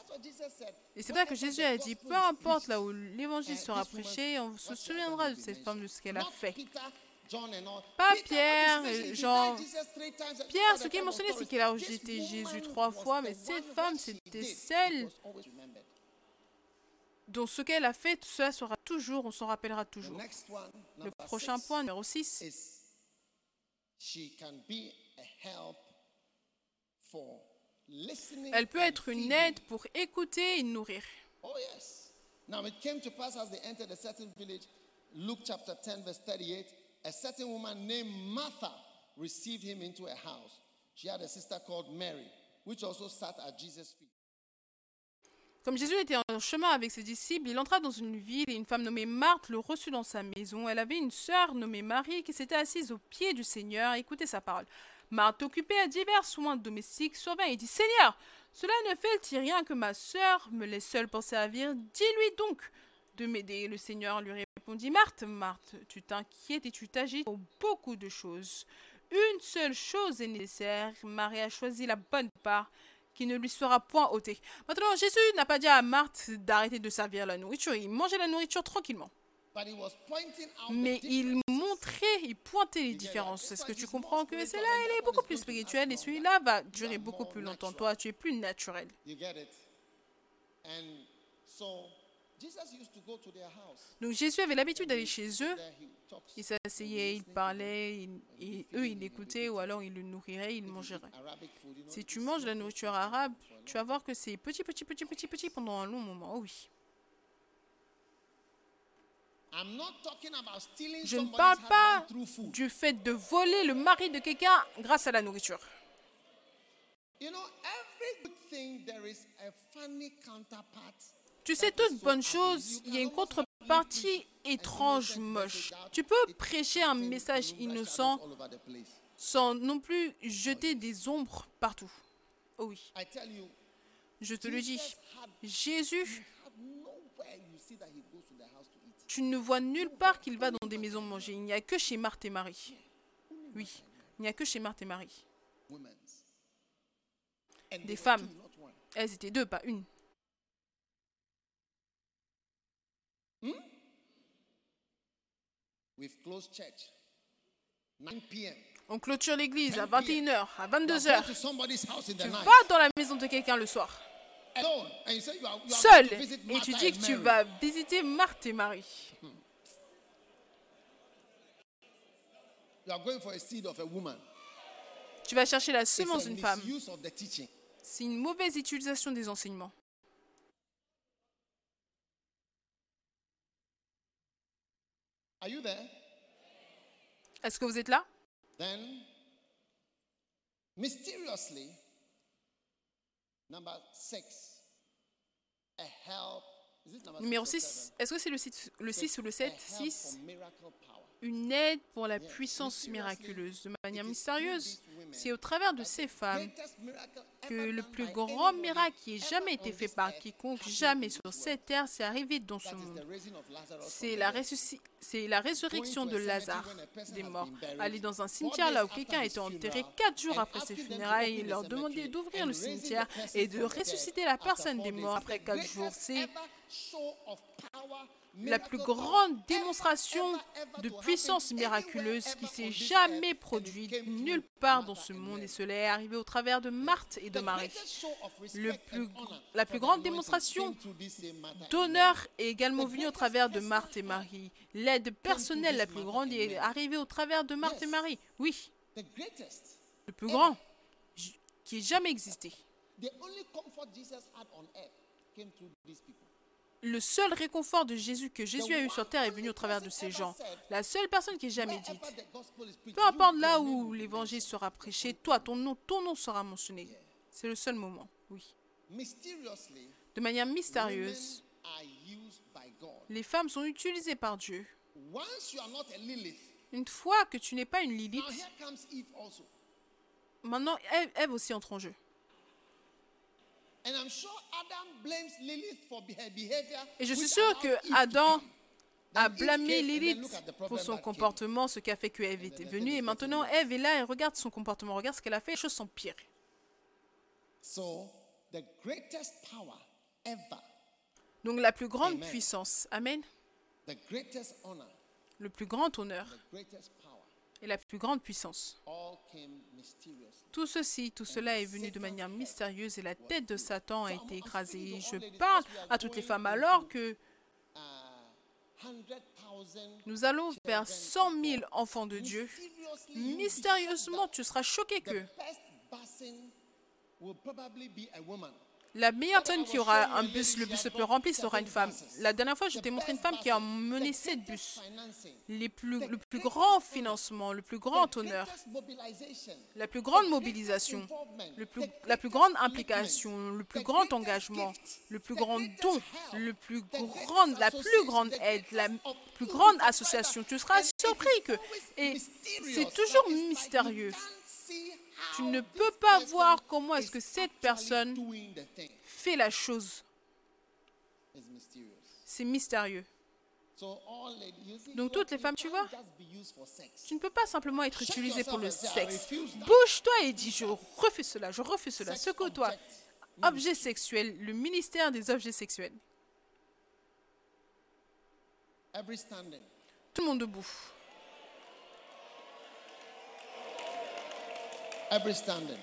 Et c'est vrai que Jésus a dit, peu importe là où l'évangile sera prêché, on se souviendra de cette femme, de ce qu'elle a fait. Pas Pierre, Jean. Pierre, ce qui est mentionné, c'est qu'il a rejeté Jésus trois fois, mais cette femme, c'était celle dont ce qu'elle a fait, cela sera toujours, on s'en rappellera toujours. Le prochain point, numéro 6. Elle peut être une aide pour écouter et nourrir. Oh yes. Now it came to pass as they entered a certain village, Luke chapter 10, verse 38, a certain woman named Martha received him into a house. She had a sister called Mary, which also sat at Jesus' feet. Comme Jésus était en chemin avec ses disciples, il entra dans une ville et une femme nommée Marthe le reçut dans sa maison. Elle avait une sœur nommée Marie qui s'était assise aux pieds du Seigneur et écoutait sa parole. Marthe, occupée à divers soins domestiques, survint et dit Seigneur, cela ne fait-il rien que ma sœur me laisse seule pour servir Dis-lui donc de m'aider. Le Seigneur lui répondit Marthe, Marthe, tu t'inquiètes et tu t'agites pour beaucoup de choses. Une seule chose est nécessaire. Marie a choisi la bonne part qui ne lui sera point ôté. Maintenant, Jésus n'a pas dit à Marthe d'arrêter de servir la nourriture. Il mangeait la nourriture tranquillement. Mais il montrait, il pointait les différences. Est-ce que tu comprends que celle-là, elle est beaucoup plus spirituelle et celui-là va durer beaucoup plus longtemps. Toi, tu es plus naturel. Donc Jésus avait l'habitude d'aller chez eux. Il s'asseyait, il parlait, et eux, ils l'écoutaient ou alors ils le nourriraient, ils mangeraient. Si tu manges la nourriture arabe, tu vas voir que c'est petit, petit, petit, petit, petit pendant un long moment. Oh oui. Je ne parle pas du fait de voler le mari de quelqu'un grâce à la nourriture. Tu sais, toute bonne chose, il y a une contrepartie étrange, moche. Tu peux prêcher un message innocent sans non plus jeter des ombres partout. Oh oui. Je te le dis, Jésus, tu ne vois nulle part qu'il va dans des maisons manger. Il n'y a que chez Marthe et Marie. Oui, il n'y a que chez Marthe et Marie. Des femmes. Elles étaient deux, pas une. We've closed church. 9 p.m. On clôture l'église à 10 p.m. 21h, à You are 22h. going to somebody's house in the Tu vas dans la maison de quelqu'un le soir, seul, et tu dis que tu vas visiter Marthe et Marie. Tu vas chercher la semence d'une femme. C'est une mauvaise utilisation des enseignements. Are you there? Est-ce que vous êtes là? Then, mysteriously, number six, a help. Is it number Numéro six or 6. seven? Est-ce que c'est le 6, le 6 ou le 7 A help 6. Une aide pour la puissance miraculeuse. De manière mystérieuse, c'est au travers de ces femmes que le plus grand miracle qui ait jamais été fait par quiconque, jamais sur cette terre, c'est arrivé dans ce monde. C'est la, c'est résurrection de Lazare des morts. Aller dans un cimetière là où quelqu'un a été enterré quatre jours après ses funérailles et leur demander d'ouvrir le cimetière et de ressusciter la personne des morts après quatre jours. C'est la plus grande démonstration de puissance miraculeuse qui s'est jamais produite nulle part dans ce monde et cela est arrivé au travers de Marthe et de Marie. Le plus gr- la plus grande démonstration D'honneur est également venu au travers de Marthe et Marie. L'aide personnelle la plus grande est arrivée au travers de Marthe et Marie. Oui, The greatest, le plus grand qui ait jamais existé. Le seul réconfort de Jésus que Jésus a eu sur terre est venu au travers de ces gens. La seule personne qui ait jamais dite. Peu importe là où l'évangile sera prêché, toi, ton nom, ton nom sera mentionné. C'est le seul moment, oui. De manière mystérieuse, les femmes sont utilisées par Dieu. Une fois que tu n'es pas une Lilith, Eve maintenant Ève, Ève aussi entre en jeu. And I'm sure Adam blames Lilith for be- her behavior. Et je suis sûr que Eve Adam a Eve blâmé Lilith pour son comportement, ce qui a fait que Ève était venue. Et maintenant, Ève est là et regarde son comportement. Regarde ce qu'elle a fait. Les choses sont pires. So, the greatest power ever, Donc, la plus grande puissance, Amen, the greatest honor, le plus grand honneur. The greatest power, et la plus grande puissance. Tout ceci, tout cela est venu de manière mystérieuse et la tête de Satan a été écrasée. Je parle à toutes les femmes alors que Uh, 100,000 nous allons vers 100 000 enfants de Dieu. Mystérieusement, tu seras choqué que La meilleure personne qui aura un bus, le bus le plus rempli sera une femme. La dernière fois, je t'ai montré une femme qui a mené sept bus. Plus, le plus grand financement, le plus grand honneur, la plus grande mobilisation, le plus, la plus grande implication, le plus grand engagement, le plus grand don, le plus la plus grande aide, la plus grande association. Tu seras surpris que... Et c'est toujours mystérieux. Tu ne peux pas voir comment est-ce que cette personne fait la chose. C'est mystérieux. Donc toutes les femmes, tu vois, tu ne peux pas simplement être utilisé pour le sexe. Bouge-toi et dis je refuse cela, je refuse cela. Secoue-toi. Objet sexuel, le ministère des objets sexuels. Tout le monde debout. Every standing.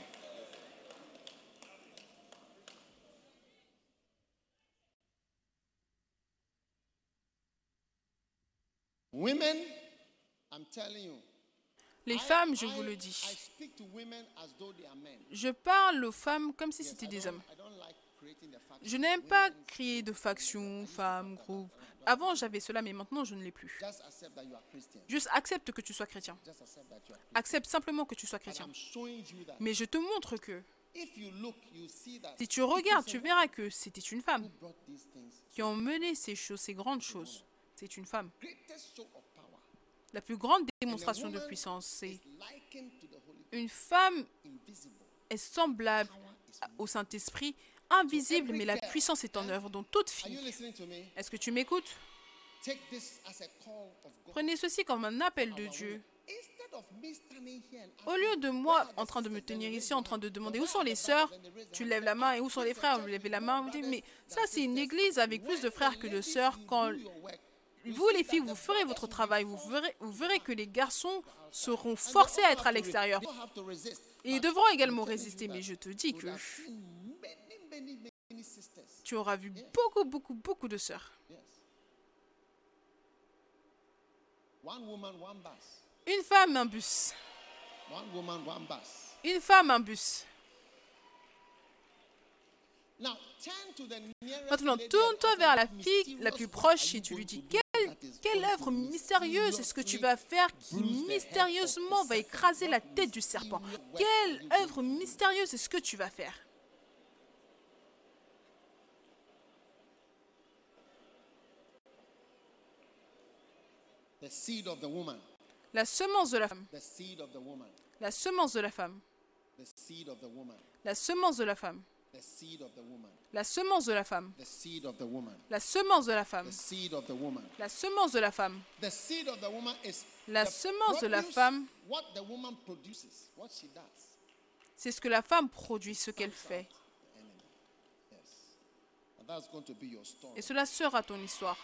Women, I'm telling you. Les femmes, je vous le dis. speak to women as though they are men. Je parle aux femmes comme si c'était des hommes. Je n'aime pas créer de factions, femmes, groupes. Avant, j'avais cela, mais maintenant, je ne l'ai plus. Juste accepte que tu sois chrétien. Accepte simplement que tu sois chrétien. Mais je te montre que si tu regardes, tu verras que c'était une femme qui a mené ces choses, ces grandes choses. C'est une femme. La plus grande démonstration de puissance, c'est une femme est semblable au Saint-Esprit, invisible, mais la puissance est en œuvre dans toute fille. Est-ce que tu m'écoutes? Prenez ceci comme un appel de Dieu. Au lieu de moi en train de me tenir ici, en train de demander où sont les sœurs, tu lèves la main et où sont les frères, vous levez la main. Vous dites, mais ça c'est une église avec plus de frères que de sœurs. Quand vous les filles, vous ferez votre travail, vous verrez, vous verrez que les garçons seront forcés à être à l'extérieur. ils devront également résister. Mais je te dis que tu auras vu beaucoup, beaucoup, beaucoup de sœurs. Une femme, un bus. Une femme, un bus. Maintenant, tourne-toi vers la "What fille la plus proche et tu lui dis quelle, œuvre mystérieuse est-ce que tu vas faire qui mystérieusement va écraser la tête du serpent? Quelle œuvre mystérieuse est-ce que tu vas faire? The seed of the woman. La semence de la femme. The seed of the woman. La semence de la femme. The seed of the woman. La semence de la femme. The seed of the woman. La semence de la femme. The seed of the woman. La semence de la femme. The seed of the woman. La semence de la femme. The seed of the woman is La the semence de la femme. What the woman produces, what she does. C'est ce que la femme produit, ce qu'elle fait. The enemy. Yes. And that's going to be your story. Et cela sera ton histoire.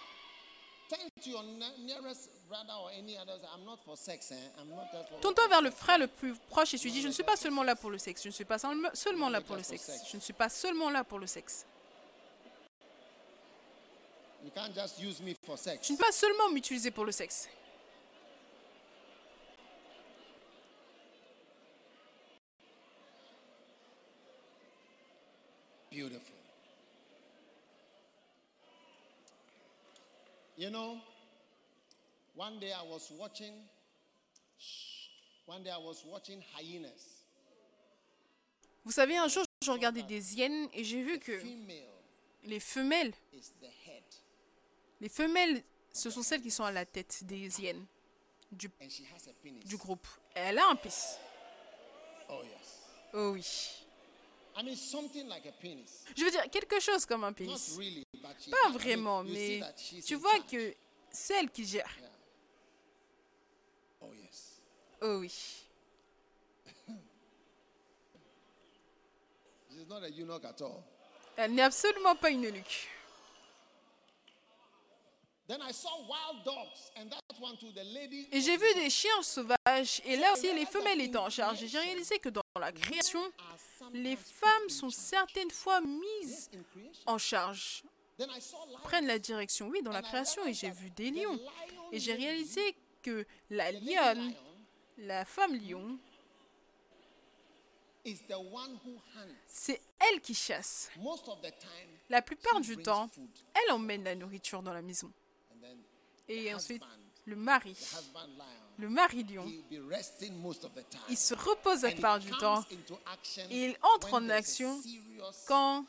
Tourne-toi vers le frère le plus proche et tu dis, je ne suis pas seulement là pour le sexe, je ne suis pas seulement- là pour le sexe, je ne suis pas seulement là pour le sexe. You can't just use me for sex. Je ne peux pas seulement m'utiliser pour le sexe. Beautiful. You know, one day I was watching. Shh. One day I was watching hyenas. Vous savez, un jour, je regardais des hyènes et j'ai vu que les femelles, les femelles, ce sont celles qui sont à la tête des hyènes du, du groupe. Elle a un pénis. Oh yes. Oh oui. I mean something like a penis. Je veux dire quelque chose comme un Not pénis. really, but she. Pas I mean, vraiment, mais tu vois que celle qui gère. Oh yes. Oh oui. [coughs] She's not a eunuch at all. Elle n'est absolument pas une eunuque. Then I saw wild dogs, and that one too. The lady. Et j'ai vu des chiens sauvages, et là aussi les femelles étaient en charge. Et j'ai réalisé que dans la création, les femmes sont certaines fois mises en charge, prennent la direction, oui, dans la création, et j'ai vu des lions. lion Et j'ai réalisé que la lionne, lion, la femme lion, c'est elle qui chasse. La plupart du temps, elle emmène la nourriture dans la maison. Et ensuite, le mari, le mari lion, he'll be resting most of the time. il se repose la plupart du temps et il entre en action quand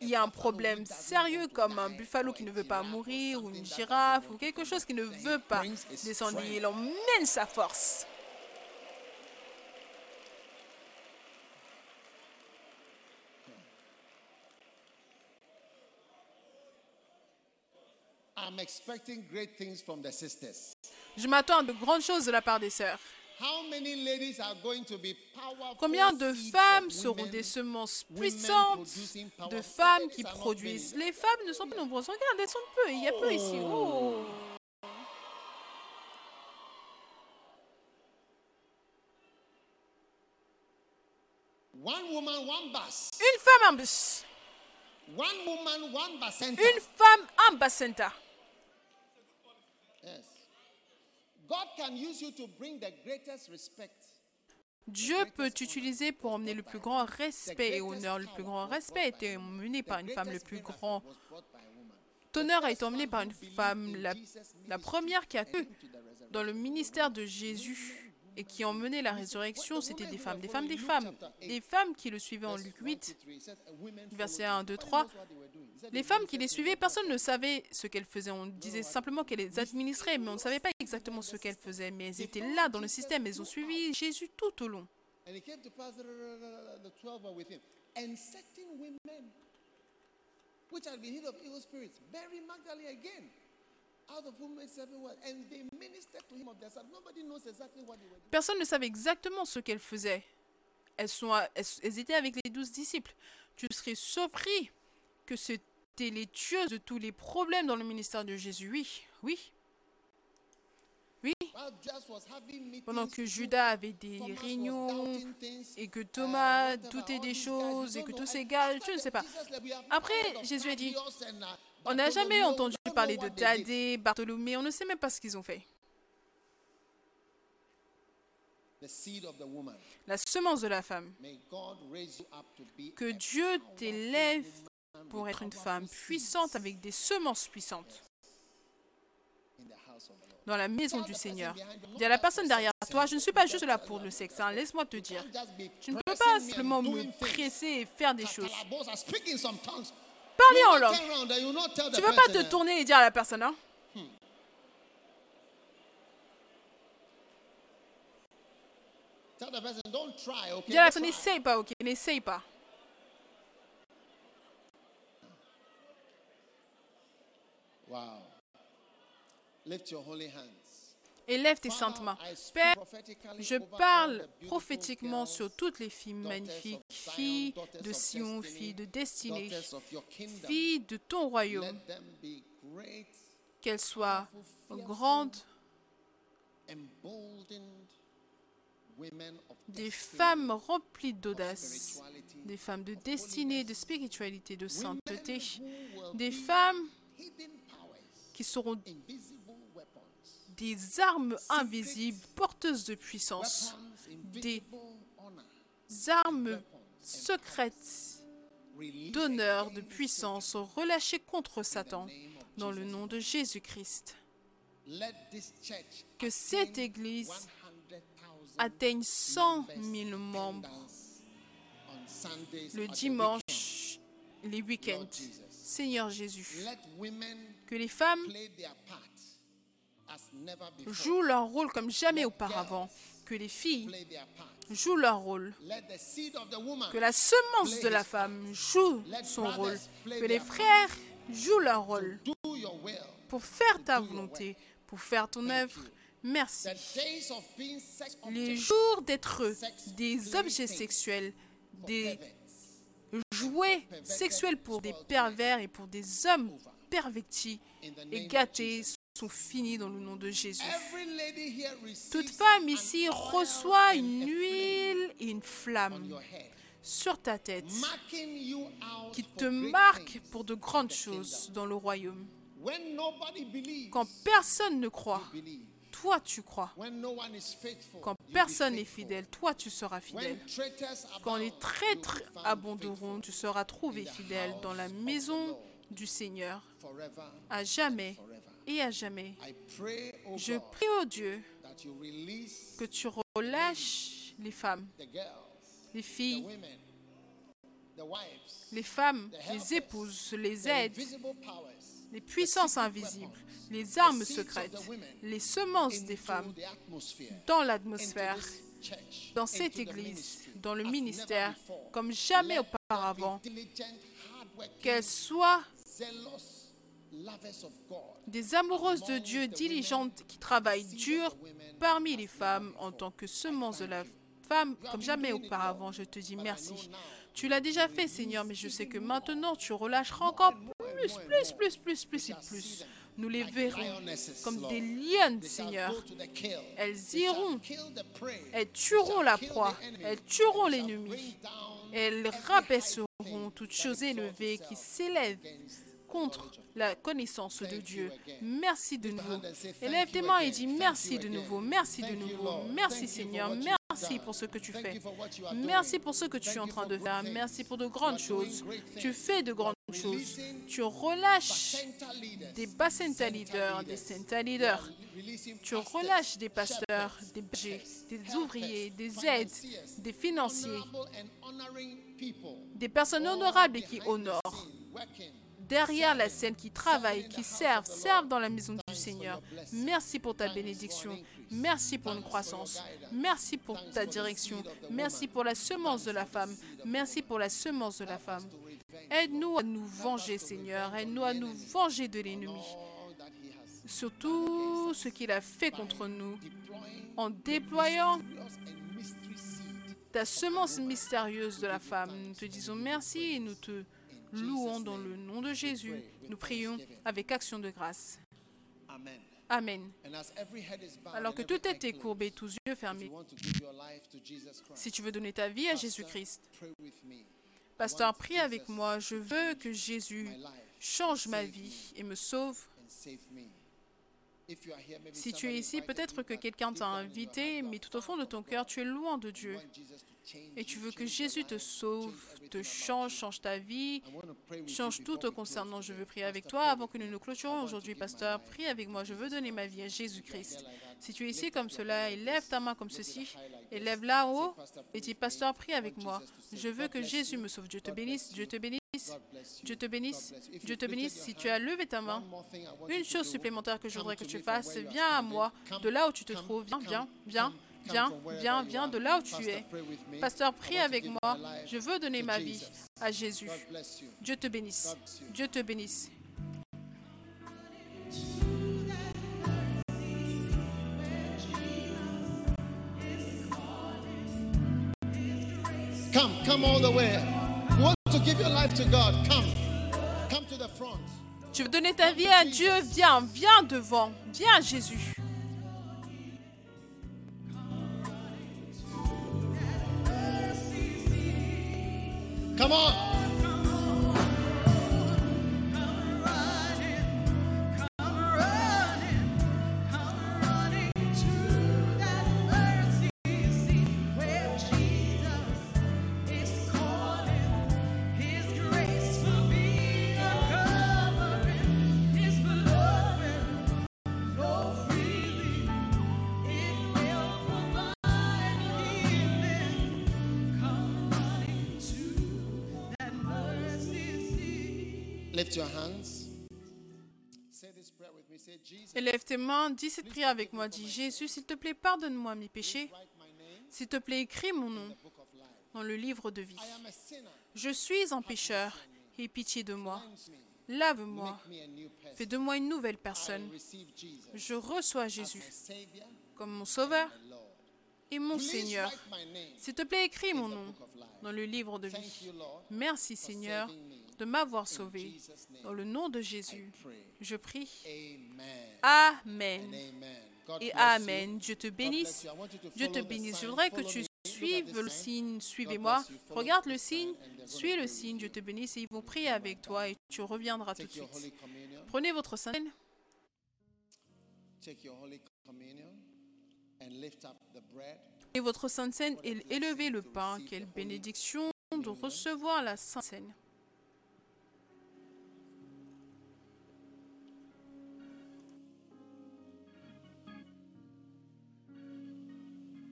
il y a un problème sérieux comme un buffalo qui ne veut pas mourir ou une girafe ou quelque chose qui ne veut pas descendre. Il emmène sa force. Je m'attends à de grandes choses de la part des sœurs. Combien de femmes seront des semences puissantes de femmes qui produisent. Les femmes ne sont pas nombreuses. Regarde, elles sont peu. Il y a peu ici. Oh. One woman, one bus. Une femme, un bus. One woman, one bacenta. Une femme, un bacenta. Yes. Dieu peut t'utiliser pour emmener le plus grand respect et honneur. Le plus grand respect a été emmené par une femme. Le plus grand honneur a été emmené par une femme. La, la première qui a cru dans le ministère de Jésus et qui a emmené la résurrection, c'était des femmes. Des femmes, des femmes. Des femmes qui le suivaient en Luc 8. Verset 1, 2, 3. Les femmes qui les suivaient, personne ne savait ce qu'elles faisaient. On disait simplement qu'elles les administraient, mais on ne savait pas exactement ce qu'elles faisaient. Mais elles étaient là dans le système. Elles ont suivi Jésus tout au long. Which had been healed of evil spirits, Mary Magdalene again, Personne ne savait exactement ce qu'elles faisaient. Elles, sont, à- elles, elles étaient avec les douze disciples. Tu serais surpris que c'était les tueuses de tous les problèmes dans le ministère de Jésus. Oui, oui. Oui. Pendant que Judas avait des réunions et que uh, Thomas doutait des choses et que gars, after je ne sais pas. Jesus said, "We have Après, Jésus a dit, uh, On n'a jamais entendu parler de what they did." Thaddée, Bartholomé, on ne sait même pas ce qu'ils ont fait. La semence de la femme. Que Dieu t'élève pour être une femme puissante avec des semences puissantes dans la maison du Seigneur. Dis à la personne derrière toi, je ne suis pas juste là pour le sexe, hein, laisse-moi te dire. Tu ne peux pas simplement me presser et faire des choses. You en langue. Tu ne veux pas te tourner et dire à la personne, hein? Okay? Dis à la personne, n'essaye pas, ok? N'essaye pas. Wow. Lift your holy hands. Élève tes saintes mains. Père, je parle prophétiquement sur toutes les filles magnifiques, filles de Sion, filles de destinée, filles de ton royaume, qu'elles soient grandes, des femmes remplies d'audace, des femmes de destinée, de spiritualité, de sainteté, des femmes qui seront des armes invisibles, porteuses de puissance, des armes secrètes d'honneur, de puissance, relâchées contre Satan, dans le nom de Jésus-Christ. Que cette église 100,000 atteigne 100 members 000 membres le dimanche, les week-ends. Seigneur Jésus, que les femmes jouent leur rôle comme jamais auparavant, que les filles jouent leur rôle, que la semence de la femme joue son rôle, que les frères jouent leur rôle. pour faire ta volonté, pour faire ton œuvre. Merci. Les jours d'être des objets sexuels, des jouets sexuels pour des pervers et pour des hommes pervertis et gâtés. Sont finis dans le nom de Jésus. Toute femme ici reçoit une huile et une flamme sur ta tête qui te marque pour de grandes choses dans le royaume. Quand personne ne croit, toi tu crois. Quand personne n'est fidèle, toi tu seras fidèle. Quand les traîtres abonderont, tu seras trouvé fidèle dans la maison du Seigneur à jamais. Et à jamais. Oh Je prie au Dieu que tu relâches les femmes, les filles, les femmes, les épouses, les aides, les puissances invisibles, les armes secrètes, les semences des femmes dans l'atmosphère, dans cette église, dans le ministère, comme jamais auparavant, qu'elles soient des amoureuses de Dieu diligentes qui travaillent dur parmi les femmes en tant que semence de la femme comme jamais auparavant. Je te dis merci. Tu l'as déjà fait, Seigneur, mais je sais que maintenant tu relâcheras encore plus, plus, plus, plus, plus et plus. Nous les verrons comme des lionnes, Seigneur. Elles iront, elles tueront la proie, elles tueront l'ennemi, elles rabaisseront high thing toute that chose exalts élevée qui itself s'élève against contre la connaissance de Dieu. Merci de nouveau. hand and say, "Thank Élève tes mains et dis merci de nouveau, merci de nouveau, merci Seigneur, merci pour ce que tu fais. Merci pour ce que tu es en train de faire. Merci pour de grandes choses. Tu fais de grandes choses. Tu relâches des center leaders, des are leaders. Tu relâches des pasteurs, des bergers, des ouvriers, des aides, des financiers, des personnes honorables et qui honorent. Derrière la scène, qui travaillent, qui servent, servent dans la maison du Seigneur. Merci pour ta bénédiction. Merci pour une croissance. Merci pour ta direction. Merci pour la semence de la femme. Merci pour la semence de la femme. Aide-nous à nous venger, Seigneur. Aide-nous à nous venger de l'ennemi. All that he has sur tout ce qu'il a fait contre nous, en déployant ta semence mystérieuse de la femme. Nous te disons merci et nous te louons dans le nom de Jésus. Nous prions avec action de grâce. Amen. Alors que toute tête est courbée, tous yeux fermés, si tu veux donner ta vie à Jésus-Christ. Pasteur, prie avec moi. Je veux que Jésus change ma vie et me sauve. Si tu es ici, peut-être que quelqu'un t'a invité, mais tout au fond de ton cœur, tu es loin de Dieu. Et tu veux que Jésus te sauve, te change, change ta vie, change tout close concernant. Je veux prier avec toi avant que nous nous clôturions aujourd'hui. Pasteur, prie avec moi. Je veux donner ma vie à Jésus-Christ. Si tu es ici comme cela, élève ta main comme ceci. Élève là-haut et dis. Pasteur, prie avec moi. Je veux que Jésus me sauve. Dieu te bénisse, Dieu te bénisse. Dieu te bénisse, Dieu te bénisse. Si tu as levé ta main, une chose supplémentaire que je voudrais que tu fasses, viens à moi, de là où tu te trouves. Viens, viens, viens, viens, viens, viens de là où tu es. Pasteur, prie avec moi. Je veux donner ma vie à Jésus. Dieu te bénisse. Dieu te bénisse. Come, come all the way. You want to give your life to God? Come. Come to the front. Tu veux donner ta vie à Dieu? Viens, viens devant. Viens à Jésus. Come on. Élève tes mains, dis cette prière avec moi. Dis Jésus, s'il te plaît, pardonne-moi mes péchés. S'il te plaît, écris mon nom dans le livre de vie. Je suis un pécheur. Aie pitié de moi. Lave-moi. Fais de moi une nouvelle personne. Je reçois Jésus comme mon Sauveur et mon Seigneur. S'il te plaît, écris mon nom dans le livre de vie. Merci Seigneur. De m'avoir sauvé. Dans le nom de Jésus, je prie. Amen. Et Amen. Dieu te bénisse. Dieu te bénisse. Je voudrais que tu suives le sign. signe. Suivez-moi. Regarde le sign signe. Suis le signe. Dieu te bénisse et ils vont prier avec toi et tu reviendras tout de suite. Prenez votre sainte Take your Holy Communion and lift up the bread. et votre sainte scène et élevez le pain. Quelle bénédiction de recevoir la sainte scène.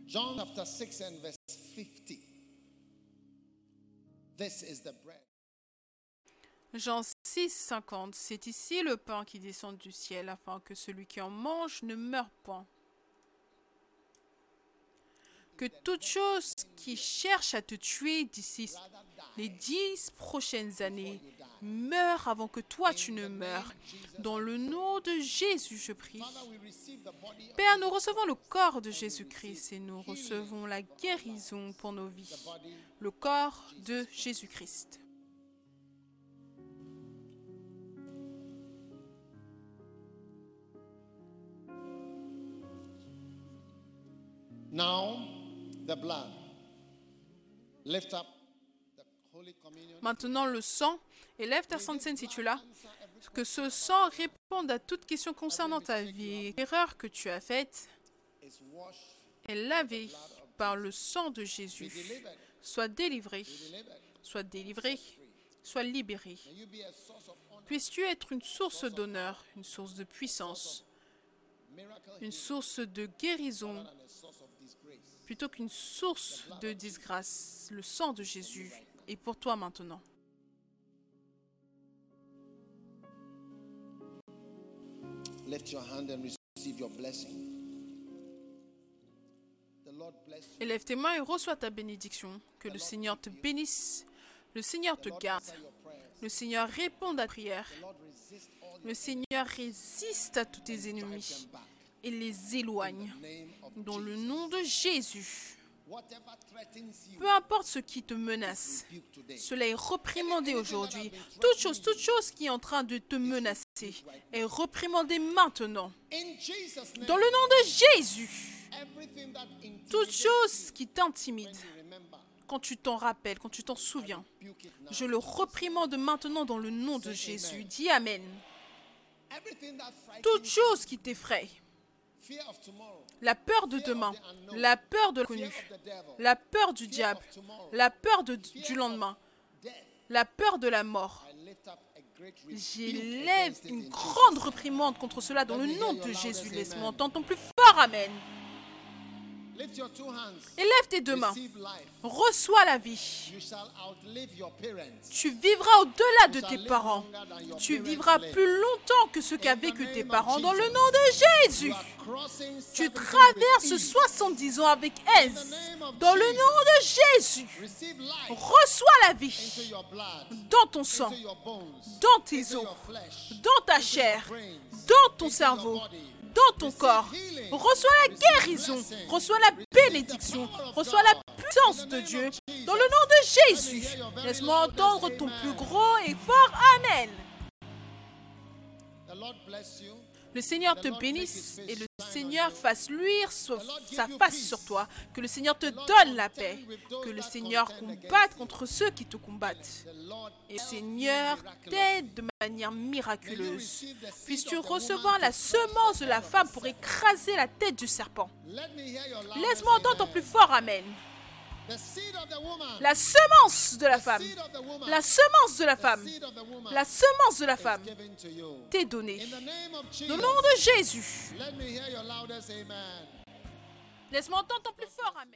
John chapter 6 and verse 50. This is the bread. Jean 6, 50. C'est ici le pain qui descend du ciel, afin que celui qui en mange ne meure point. Que toute chose qui cherche à te tuer d'ici les dix prochaines années meure avant que toi tu ne meurs. Dans le nom de Jésus, je prie. Père, nous recevons le corps de Jésus-Christ et nous recevons la guérison pour nos vies. Le corps de Jésus-Christ. Now, Maintenant, le sang. Élève ta sainte si tu l'as. Que ce sang réponde à toute question concernant ta vie. L'erreur que tu as faite est lavée par le sang de Jésus. Sois délivré, sois délivré, sois libéré. Puisses-tu être une source d'honneur, une source de puissance, une source de guérison, and a source of disgrace. Plutôt qu'une source de disgrâce. Le sang de Jésus est pour toi maintenant. Lift your hand and receive your blessing. The Lord bless you. Élève tes mains et reçois ta bénédiction. Que le Seigneur te bénisse. Le Seigneur te garde. Le Seigneur répond à ta prière. Le Seigneur résiste à tous tes ennemis. Et les éloigne. Dans le nom de Jésus, peu importe ce qui te menace, cela est reprimandé aujourd'hui. Toute chose, toute chose qui est en train de te menacer est reprimandée maintenant. Dans le nom de Jésus, toute chose qui t'intimide, quand tu t'en rappelles, quand tu t'en souviens, je le reprimande maintenant dans le nom de Jésus. Dis Amen. Toute chose qui t'effraie, la peur de demain, la peur de l'inconnu, la peur du diable, la peur de- du lendemain, la peur de la mort. J'élève une grande reprimande contre cela dans le nom de Jésus. Laisse-moi entendre ton plus fort. Amen. Élève tes deux mains. Reçois la vie. Tu vivras au-delà de tes parents. Tu vivras plus longtemps que ce qu'a vécu tes parents dans le nom de Jésus. Tu 70 traverses with ease. 70 ans avec aise. Dans le nom de Jésus. Reçois la vie dans ton sang, dans tes os, dans ta chair, dans ton cerveau. Dans ton corps. Reçois la guérison, reçois la bénédiction, reçois la puissance de Dieu dans le nom de Jésus. Laisse-moi entendre ton plus gros et fort Amen. Le Seigneur te bénisse et le Seigneur fasse luire sa face sur toi. Que le Seigneur te donne la paix. Que le Seigneur combatte contre ceux qui te combattent. Et Seigneur t'aide de manière miraculeuse. Puisses-tu recevoir la semence de la femme pour écraser la tête du serpent? Laisse-moi entendre ton plus fort Amen. La semence de la femme. La semence de la femme. La semence de la femme t'est donnée. Au nom de Jésus. Laisse-moi entendre ton plus fort Amen.